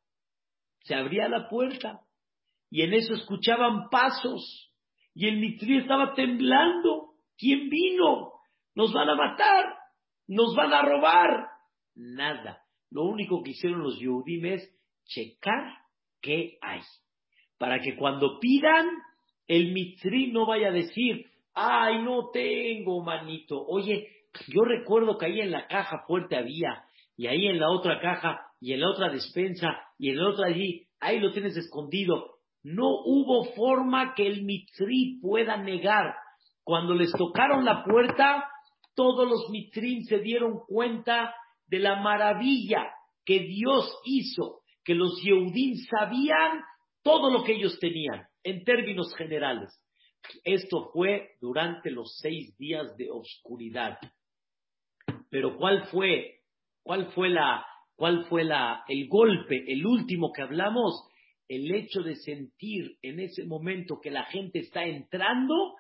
se abría la puerta y en eso escuchaban pasos y el Mitri estaba temblando. ¿Quién vino? Nos van a matar, nos van a robar. Nada. Lo único que hicieron los Yehudim es checar qué hay. Para que cuando pidan, el Mitri no vaya a decir, ay, no tengo, manito. Oye, yo recuerdo que ahí en la caja fuerte había, y ahí en la otra caja, y en la otra despensa, y en la otra allí, ahí lo tienes escondido. No hubo forma que el Mitri pueda negar. Cuando les tocaron la puerta, todos los Mitrim se dieron cuenta de la maravilla que Dios hizo, que los Yehudim sabían todo lo que ellos tenían, en términos generales. Esto fue durante los seis días de oscuridad. Pero ¿cuál fue, cuál fue la, cuál fue la, el golpe, el último que hablamos? El hecho de sentir en ese momento que la gente está entrando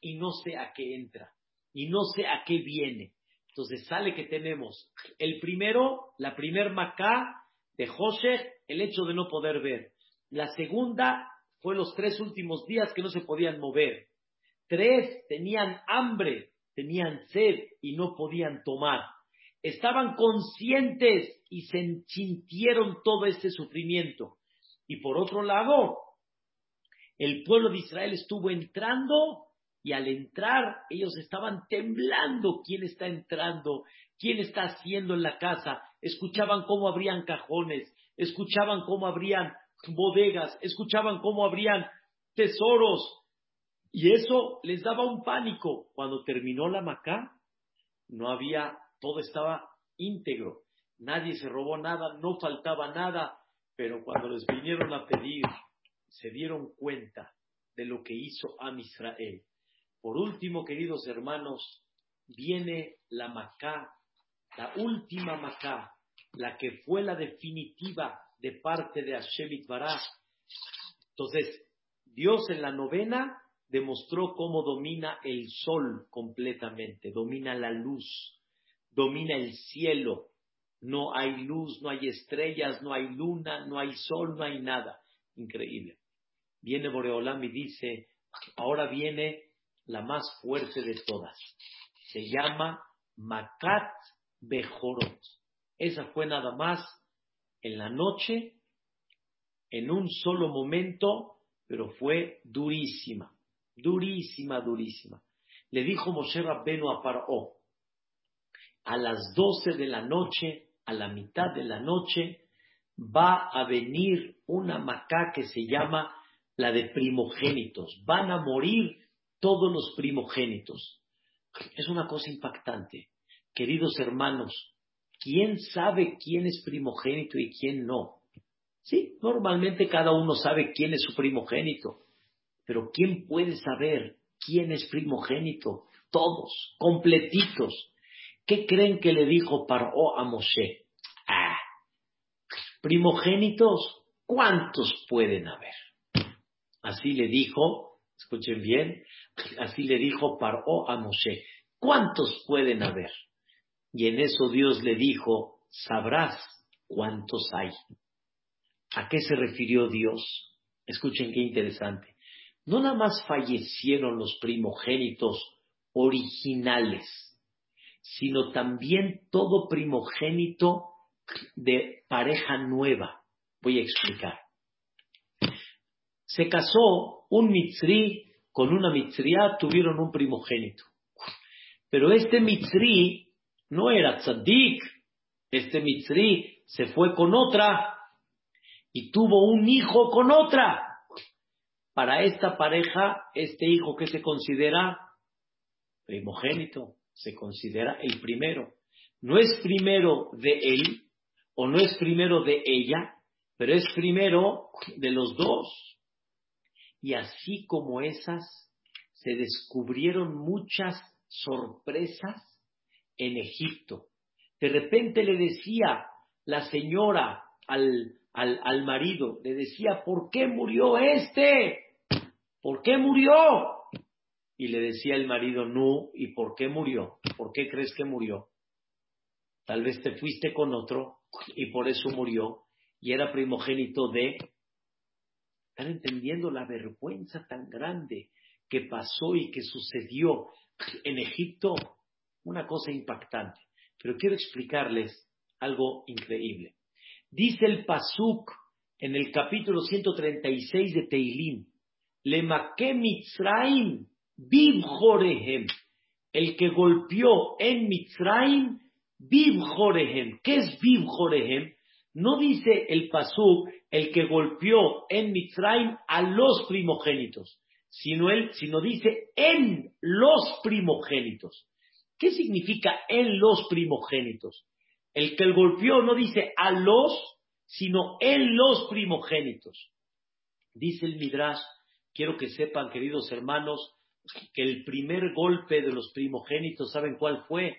y no sé a qué entra, y no sé a qué viene. Entonces sale que tenemos el primero, la primer macá de José, el hecho de no poder ver. La segunda fue los tres últimos días que no se podían mover. Tres tenían hambre, tenían sed y no podían tomar. Estaban conscientes y sintieron todo ese sufrimiento. Y por otro lado, el pueblo de Israel estuvo entrando y al entrar ellos estaban temblando quién está entrando, quién está haciendo en la casa. Escuchaban cómo abrían cajones, escuchaban cómo abrían bodegas, escuchaban cómo abrían tesoros. Y eso les daba un pánico. Cuando terminó la Macá, no había, todo estaba íntegro. Nadie se robó nada, no faltaba nada. Pero cuando les vinieron a pedir, se dieron cuenta de lo que hizo Am Israel. Por último, queridos hermanos, viene la Macá, la última Macá, la que fue la definitiva de parte de Hashem Itbaraj. Entonces, Dios en la novena demostró cómo domina el sol completamente, domina la luz, domina el cielo. No hay luz, no hay estrellas, no hay luna, no hay sol, no hay nada. Increíble. Viene Boreolam y dice, ahora viene la más fuerte de todas. Se llama Makat Bejorot. Esa fue nada más en la noche, en un solo momento, pero fue durísima, durísima, durísima. Le dijo Moshe Rabbenu a Paró, a las doce de la noche, a la mitad de la noche, va a venir una macá que se llama la de primogénitos. Van a morir todos los primogénitos. Es una cosa impactante. Queridos hermanos, ¿Quién sabe quién es primogénito y quién no? Sí, normalmente cada uno sabe quién es su primogénito, pero ¿quién puede saber quién es primogénito? todos, completitos. ¿Qué creen que le dijo Paró a Moshe? Ah, primogénitos, ¿cuántos pueden haber? Así le dijo, escuchen bien, así le dijo Paró a Moshe, ¿cuántos pueden haber? Y en eso Dios le dijo, sabrás cuántos hay. ¿A qué se refirió Dios? Escuchen qué interesante. No nada más fallecieron los primogénitos originales, sino también todo primogénito de pareja nueva. Voy a explicar. Se casó un mitzri con una mitzriá, tuvieron un primogénito. Pero este mitzri no era tzaddik, este mitzri se fue con otra y tuvo un hijo con otra. Para esta pareja, este hijo que se considera primogénito, se considera el primero. No es primero de él o no es primero de ella, pero es primero de los dos. Y así como esas, se descubrieron muchas sorpresas en Egipto. De repente le decía la señora al, al, marido, le decía, ¿por qué murió este? ¿Por qué murió? Y le decía el marido, no, ¿y por qué murió? ¿Por qué crees que murió? Tal vez te fuiste con otro y por eso murió y era primogénito de... ¿Están entendiendo la vergüenza tan grande que pasó y que sucedió en Egipto? Una cosa impactante. Pero quiero explicarles algo increíble. Dice el Pasuk en el capítulo 136 de Teilim, Lemaque Mitzraim Bib Jorehem, el que golpeó en Mitzraim Bib Jorehem. ¿Qué es Bib Jorehem? No dice el Pasuk el que golpeó en Mitzraim a los primogénitos, sino, él, sino dice en los primogénitos. ¿Qué significa en los primogénitos? El que el golpeó no dice a los, sino en los primogénitos. Dice el Midrash, quiero que sepan, queridos hermanos, que el primer golpe de los primogénitos, ¿saben cuál fue?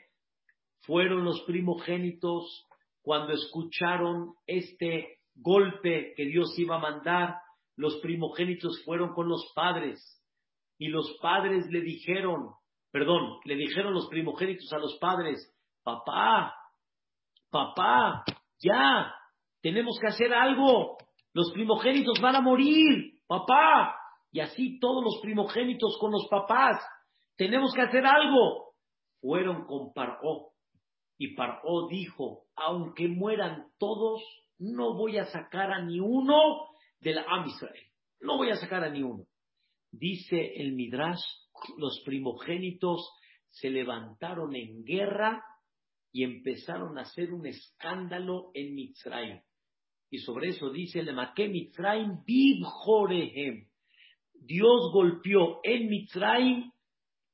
Fueron los primogénitos cuando escucharon este golpe que Dios iba a mandar, los primogénitos fueron con los padres y los padres le dijeron, perdón, le dijeron los primogénitos a los padres, papá, papá, ya, tenemos que hacer algo, los primogénitos van a morir, papá, y así todos los primogénitos con los papás, tenemos que hacer algo. Fueron con Paró, y Paró dijo, aunque mueran todos, no voy a sacar a ni uno de la Am No voy a sacar a ni uno. Dice el Midrash, los primogénitos se levantaron en guerra y empezaron a hacer un escándalo en Mitzrayim. Y sobre eso dice el Maqué Mitzrayim Jorehem. Dios golpeó en Mitzrayim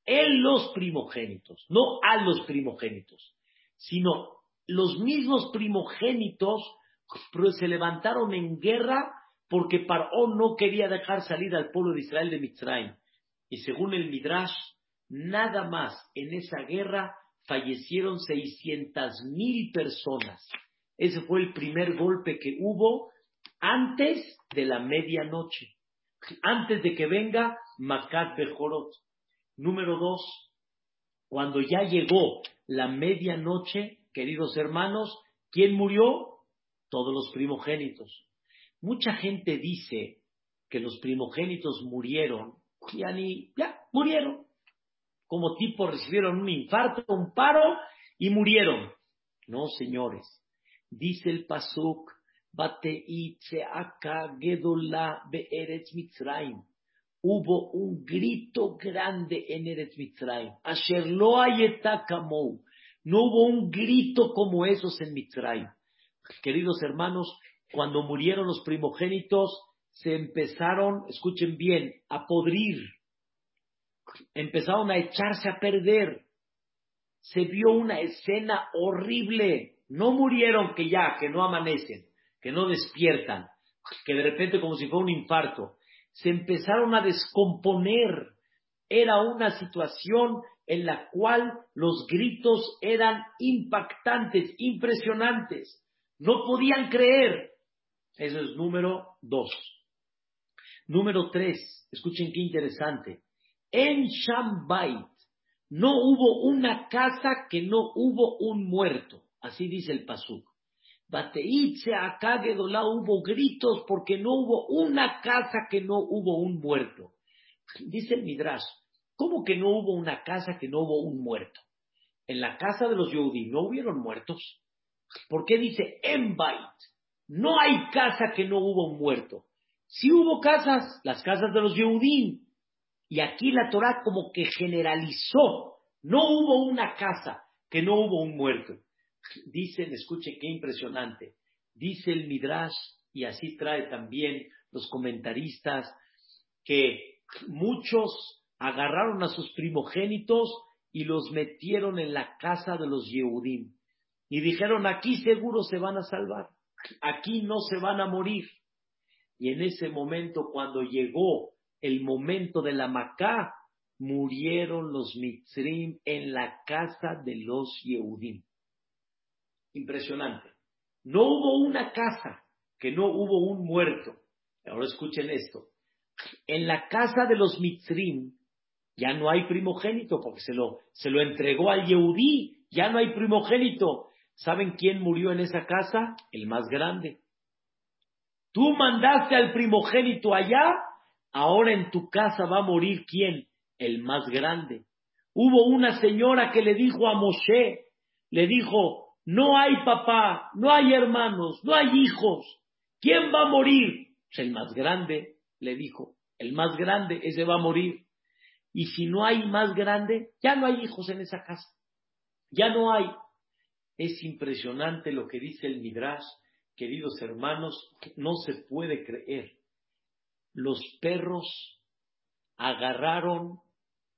en los primogénitos, no a los primogénitos, sino los mismos primogénitos se levantaron en guerra porque Paró no quería dejar salir al pueblo de Israel de Mitzrayim. Y según el Midrash, nada más en esa guerra fallecieron 600 mil personas. Ese fue el primer golpe que hubo antes de la medianoche, antes de que venga Makat Bejorot. Número dos, cuando ya llegó la medianoche, queridos hermanos, ¿quién murió? Todos los primogénitos. Mucha gente dice que los primogénitos murieron, ya ni, ya, murieron como tipo recibieron un infarto, un paro y murieron. No, señores. Dice el Pasuk, Be'eretz Mitzrayim. Hubo un grito grande en Eretz Mitzrayim. Asher lo No hubo un grito como esos en Mitzrayim. Queridos hermanos, cuando murieron los primogénitos, se empezaron, escuchen bien, a podrir empezaron a echarse a perder. Se vio una escena horrible. No murieron que ya, que no amanecen, que no despiertan, que de repente como si fuera un infarto. Se empezaron a descomponer. Era una situación en la cual los gritos eran impactantes, impresionantes. No podían creer. Eso es número dos. Número tres, escuchen qué interesante. En Shambait no hubo una casa que no hubo un muerto. Así dice el Pasuk. Bateitze acá hubo gritos porque no hubo una casa que no hubo un muerto. Dice el Midrash, ¿cómo que no hubo una casa que no hubo un muerto? En la casa de los Yehudí no hubieron muertos. ¿Por qué dice en Bait? No hay casa que no hubo un muerto. Sí hubo casas, las casas de los Yehudí, y aquí la Torah como que generalizó. No hubo una casa que no hubo un muerto. Dicen, escuchen qué impresionante. Dice el Midrash, y así trae también los comentaristas, que muchos agarraron a sus primogénitos y los metieron en la casa de los Yehudim. Y dijeron, aquí seguro se van a salvar, aquí no se van a morir. Y en ese momento, cuando llegó el momento de la Macá, murieron los Mitzrim en la casa de los Yehudim. Impresionante. No hubo una casa que no hubo un muerto. Ahora escuchen esto. En la casa de los Mitzrim ya no hay primogénito porque se lo, se lo entregó al Yehudí. Ya no hay primogénito. ¿Saben quién murió en esa casa? El más grande. Tú mandaste al primogénito allá Ahora en tu casa va a morir quién? El más grande. Hubo una señora que le dijo a Moshe, le dijo, no hay papá, no hay hermanos, no hay hijos. ¿Quién va a morir? Pues el más grande, le dijo, el más grande, ese va a morir. Y si no hay más grande, ya no hay hijos en esa casa. Ya no hay. Es impresionante lo que dice el Midrash, queridos hermanos, no se puede creer los perros agarraron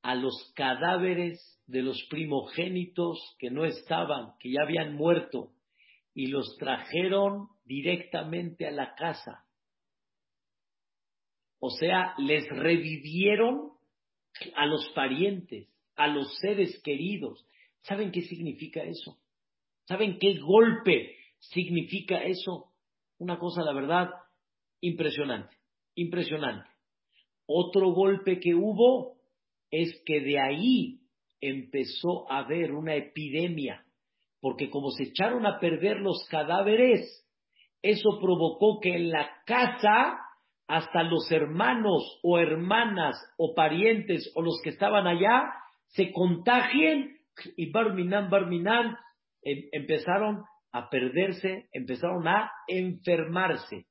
a los cadáveres de los primogénitos que no estaban, que ya habían muerto, y los trajeron directamente a la casa. O sea, les revivieron a los parientes, a los seres queridos. ¿Saben qué significa eso? ¿Saben qué golpe significa eso? Una cosa, la verdad, impresionante. Impresionante. Otro golpe que hubo es que de ahí empezó a haber una epidemia, porque como se echaron a perder los cadáveres, eso provocó que en la casa hasta los hermanos o hermanas o parientes o los que estaban allá se contagien y Barminan, Barminan em, empezaron a perderse, empezaron a enfermarse.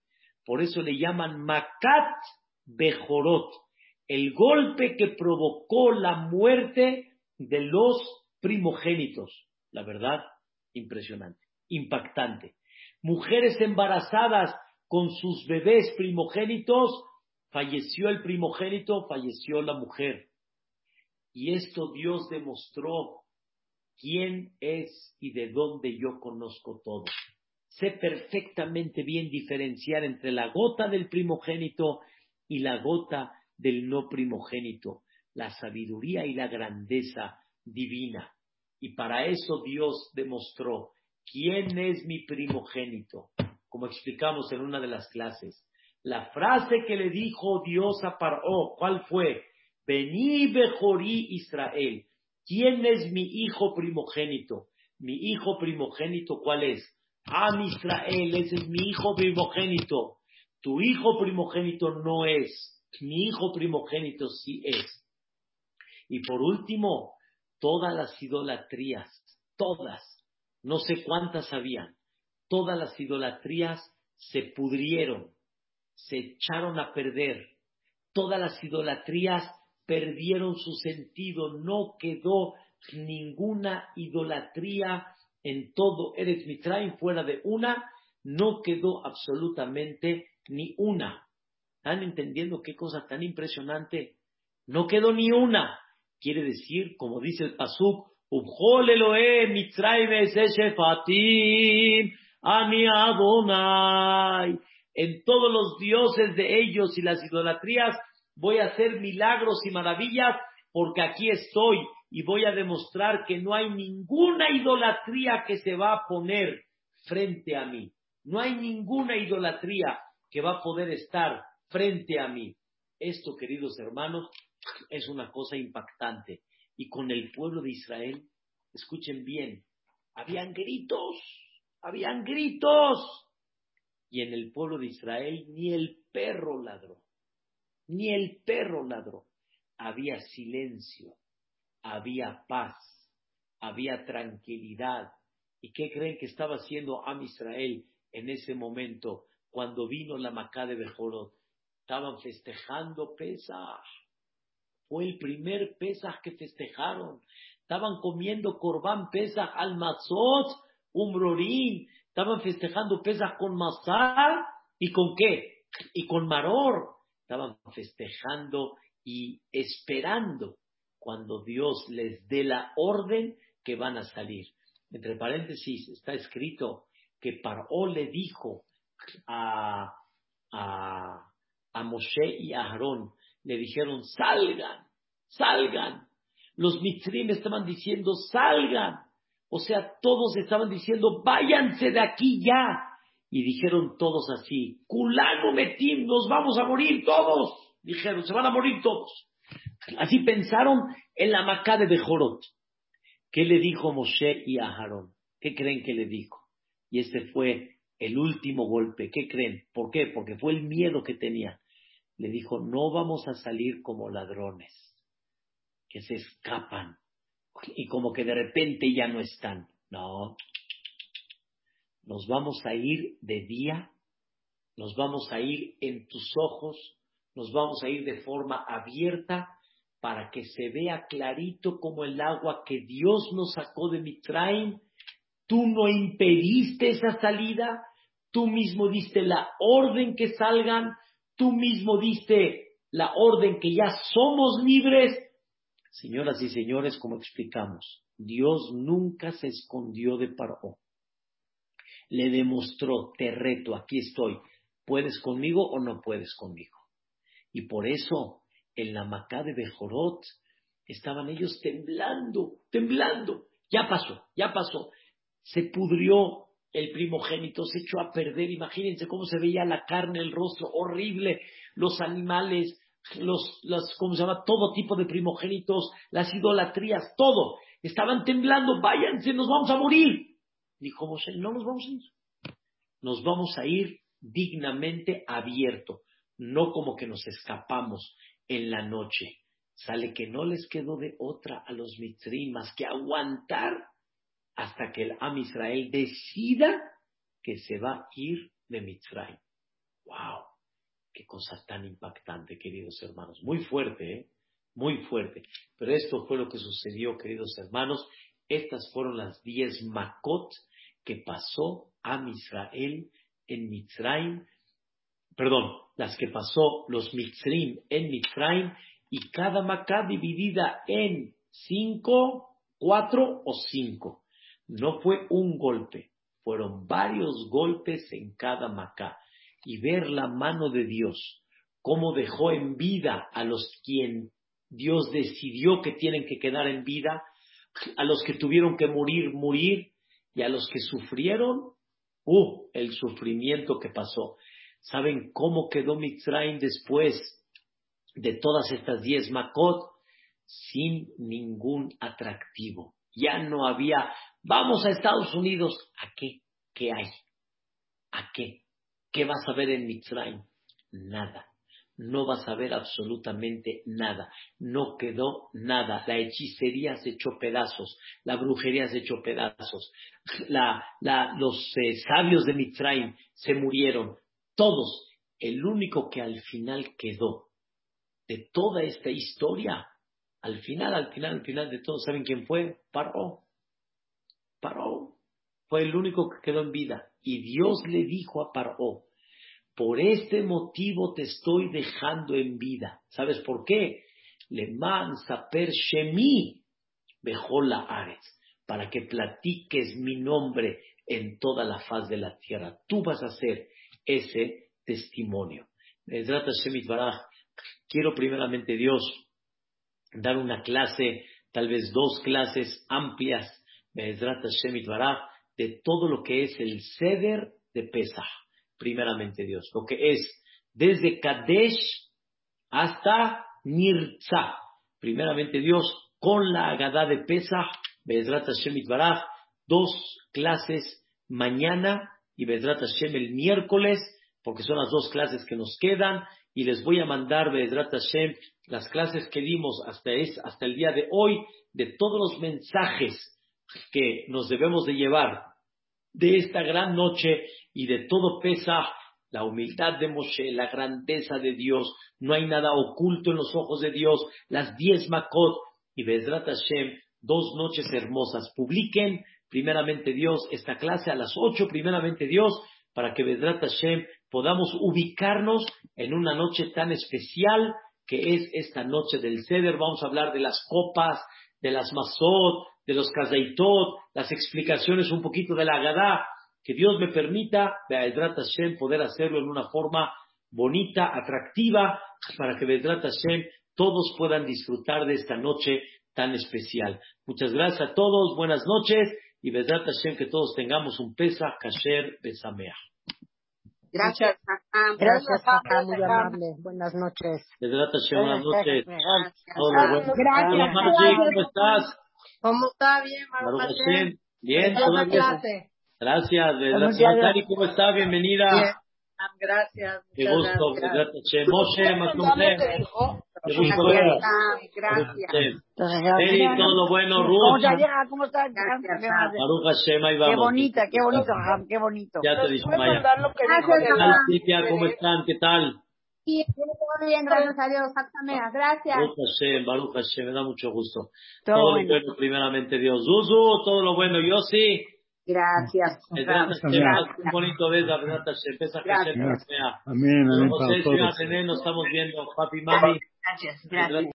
Por eso le llaman Makat Bejorot, el golpe que provocó la muerte de los primogénitos. La verdad, impresionante, impactante. Mujeres embarazadas con sus bebés primogénitos, falleció el primogénito, falleció la mujer. Y esto Dios demostró quién es y de dónde yo conozco todo sé perfectamente bien diferenciar entre la gota del primogénito y la gota del no primogénito, la sabiduría y la grandeza divina. Y para eso Dios demostró quién es mi primogénito, como explicamos en una de las clases. La frase que le dijo Dios a Paró, ¿cuál fue? Vení Bejorí Israel. ¿Quién es mi hijo primogénito? Mi hijo primogénito, ¿cuál es? Am Israel, ese es mi hijo primogénito. Tu hijo primogénito no es, mi hijo primogénito sí es. Y por último, todas las idolatrías, todas, no sé cuántas habían, todas las idolatrías se pudrieron, se echaron a perder. Todas las idolatrías perdieron su sentido, no quedó ninguna idolatría en todo Eretz Mitraim, fuera de una, no quedó absolutamente ni una. ¿Están entendiendo qué cosa tan impresionante? No quedó ni una. Quiere decir, como dice el Pasuk. En todos los dioses de ellos y las idolatrías voy a hacer milagros y maravillas porque aquí estoy y voy a demostrar que no hay ninguna idolatría que se va a poner frente a mí. No hay ninguna idolatría que va a poder estar frente a mí. Esto, queridos hermanos, es una cosa impactante. Y con el pueblo de Israel, escuchen bien, habían gritos, habían gritos. Y en el pueblo de Israel ni el perro ladró, ni el perro ladró. Había silencio, había paz, había tranquilidad. ¿Y qué creen que estaba haciendo Am Israel en ese momento cuando vino la Macá de Bejorot? Estaban festejando Pesach. Fue el primer Pesach que festejaron. Estaban comiendo Corbán Pesach al Mazot, Umrorín. Estaban festejando Pesach con Mazar. ¿Y con qué? Y con Maror. Estaban festejando y esperando cuando Dios les dé la orden que van a salir. Entre paréntesis está escrito que Paró le dijo a, a, a Moshe y a Aarón, le dijeron, salgan, salgan. Los mitrim estaban diciendo, salgan. O sea, todos estaban diciendo, váyanse de aquí ya. Y dijeron todos así, culano metim, nos vamos a morir todos. Dijeron, se van a morir todos. Así pensaron en la Macá de Bejorot. ¿Qué le dijo Moshe y a Aarón? ¿Qué creen que le dijo? Y este fue el último golpe. ¿Qué creen? ¿Por qué? Porque fue el miedo que tenía. Le dijo, no vamos a salir como ladrones, que se escapan y como que de repente ya no están. No. Nos vamos a ir de día, nos vamos a ir en tus ojos, nos vamos a ir de forma abierta para que se vea clarito como el agua que Dios nos sacó de Mitraim. Tú no impediste esa salida, tú mismo diste la orden que salgan, tú mismo diste la orden que ya somos libres. Señoras y señores, como explicamos, Dios nunca se escondió de Paró. Le demostró, te reto, aquí estoy, ¿puedes conmigo o no puedes conmigo? Y por eso en la Macá de Bejorot, estaban ellos temblando, temblando. Ya pasó, ya pasó. Se pudrió el primogénito, se echó a perder. Imagínense cómo se veía la carne, el rostro horrible, los animales, los, los, ¿cómo se llama? Todo tipo de primogénitos, las idolatrías, todo. Estaban temblando, váyanse, nos vamos a morir. Dijo Moshe, no nos vamos a ir. Nos vamos a ir dignamente abierto, no como que nos escapamos en la noche. Sale que no les quedó de otra a los mitrim más que aguantar hasta que el Am Israel decida que se va a ir de Mitzrayim. ¡Wow! Qué cosa tan impactante, queridos hermanos. Muy fuerte, ¿eh? Muy fuerte. Pero esto fue lo que sucedió, queridos hermanos. Estas fueron las diez Makot que pasó a Israel en Mitzrayim perdón, las que pasó los Mitzrim en Mitzrayim y cada Macá dividida en cinco, cuatro o cinco. No fue un golpe, fueron varios golpes en cada Macá. Y ver la mano de Dios, cómo dejó en vida a los quien Dios decidió que tienen que quedar en vida, a los que tuvieron que morir, morir, y a los que sufrieron, uh, el sufrimiento que pasó. ¿Saben cómo quedó Mitzrayim después de todas estas diez Makot? Sin ningún atractivo. Ya no había, vamos a Estados Unidos, ¿a qué? ¿Qué hay? ¿A qué? ¿Qué vas a ver en Mitzrayim? Nada. No vas a ver absolutamente nada. No quedó nada. La hechicería se echó pedazos. La brujería se echó pedazos. *laughs* los eh, sabios de Mitzrayim se murieron todos. El único que al final quedó de toda esta historia, al final, al final, al final de todo, ¿saben quién fue? Paró. Paró. Fue el único que quedó en vida. Y Dios le dijo a Paró, por este motivo te estoy dejando en vida. ¿Sabes por qué? Le man saper shemi ares, para que platiques mi nombre en toda la faz de la tierra. Tú vas a ser ese testimonio. Quiero primeramente Dios dar una clase tal vez dos clases amplias, de todo lo que es el ceder de Pesach, primeramente Dios, lo que es desde Kadesh hasta Nirza, primeramente Dios, con la Agadá de Pesach, Bezrat Hashem Itbaraj, dos clases mañana y Bezrat Hashem el miércoles, porque son las dos clases que nos quedan, y les voy a mandar Bezrat Hashem las clases que dimos hasta, hasta el día de hoy, de todos los mensajes que nos debemos de llevar de esta gran noche y de todo pesa la humildad de Moshe, la grandeza de Dios, no hay nada oculto en los ojos de Dios, las diez Makot y Bezrat Hashem, dos noches hermosas. Publiquen primeramente Dios esta clase a las ocho, primeramente Dios, para que Bezrat Hashem podamos ubicarnos en una noche tan especial que es esta noche del Ceder. Vamos a hablar de las copas, de las Masot, de los Kazaitot, las explicaciones un poquito de la Agadá, que Dios me permita, Be'edrat Hashem, poder hacerlo en una forma bonita, atractiva, para que Be'edrat Hashem todos puedan disfrutar de esta noche tan especial. Muchas gracias a todos, buenas noches, y Be'edrat Hashem que todos tengamos un Pesa Kasher Besamea. Gracias, Gracias, papá, muy amable. Buenas noches. Be'edrat Hashem, buenas noches. Gracias. ¿cómo estás? ¿Cómo está? Bien, Baruch Hashem. Bien, ¿Cómo clase? Gracias, Buenos Be'edrat días. Hashem. ¿Cómo está? Bienvenida. Bien. Ah, Gracias. Qué gusto, gracias. Moshe, Matumte. Qué gusto Gracias. verla. Ah, Baruch Gracias. Hashem. Eri, todo lo bueno, ¿Cómo Ruth. ¿Cómo está? Gracias, Baruch Hashem, ahí Qué vamos. bonita, qué bonito, qué bonito. Ya te dije, Maya. ¿Qué mamá. Silvia? ¿Cómo están? ¿Qué tal? Sí, todo bien, gracias a Dios, Samea. Gracias. Baruch Hashem, Baruch Hashem, me da mucho gusto. Todo Todo lo bueno. bueno, primeramente Dios. Zuzu, todo lo bueno. Yo sí. Gracias. Un bonito beso, Be'ezrat Hashem. Pesa Hashem, Gracias. Hashem. Amén, amén José, estamos viendo. Papi, mami. Gracias. Gracias.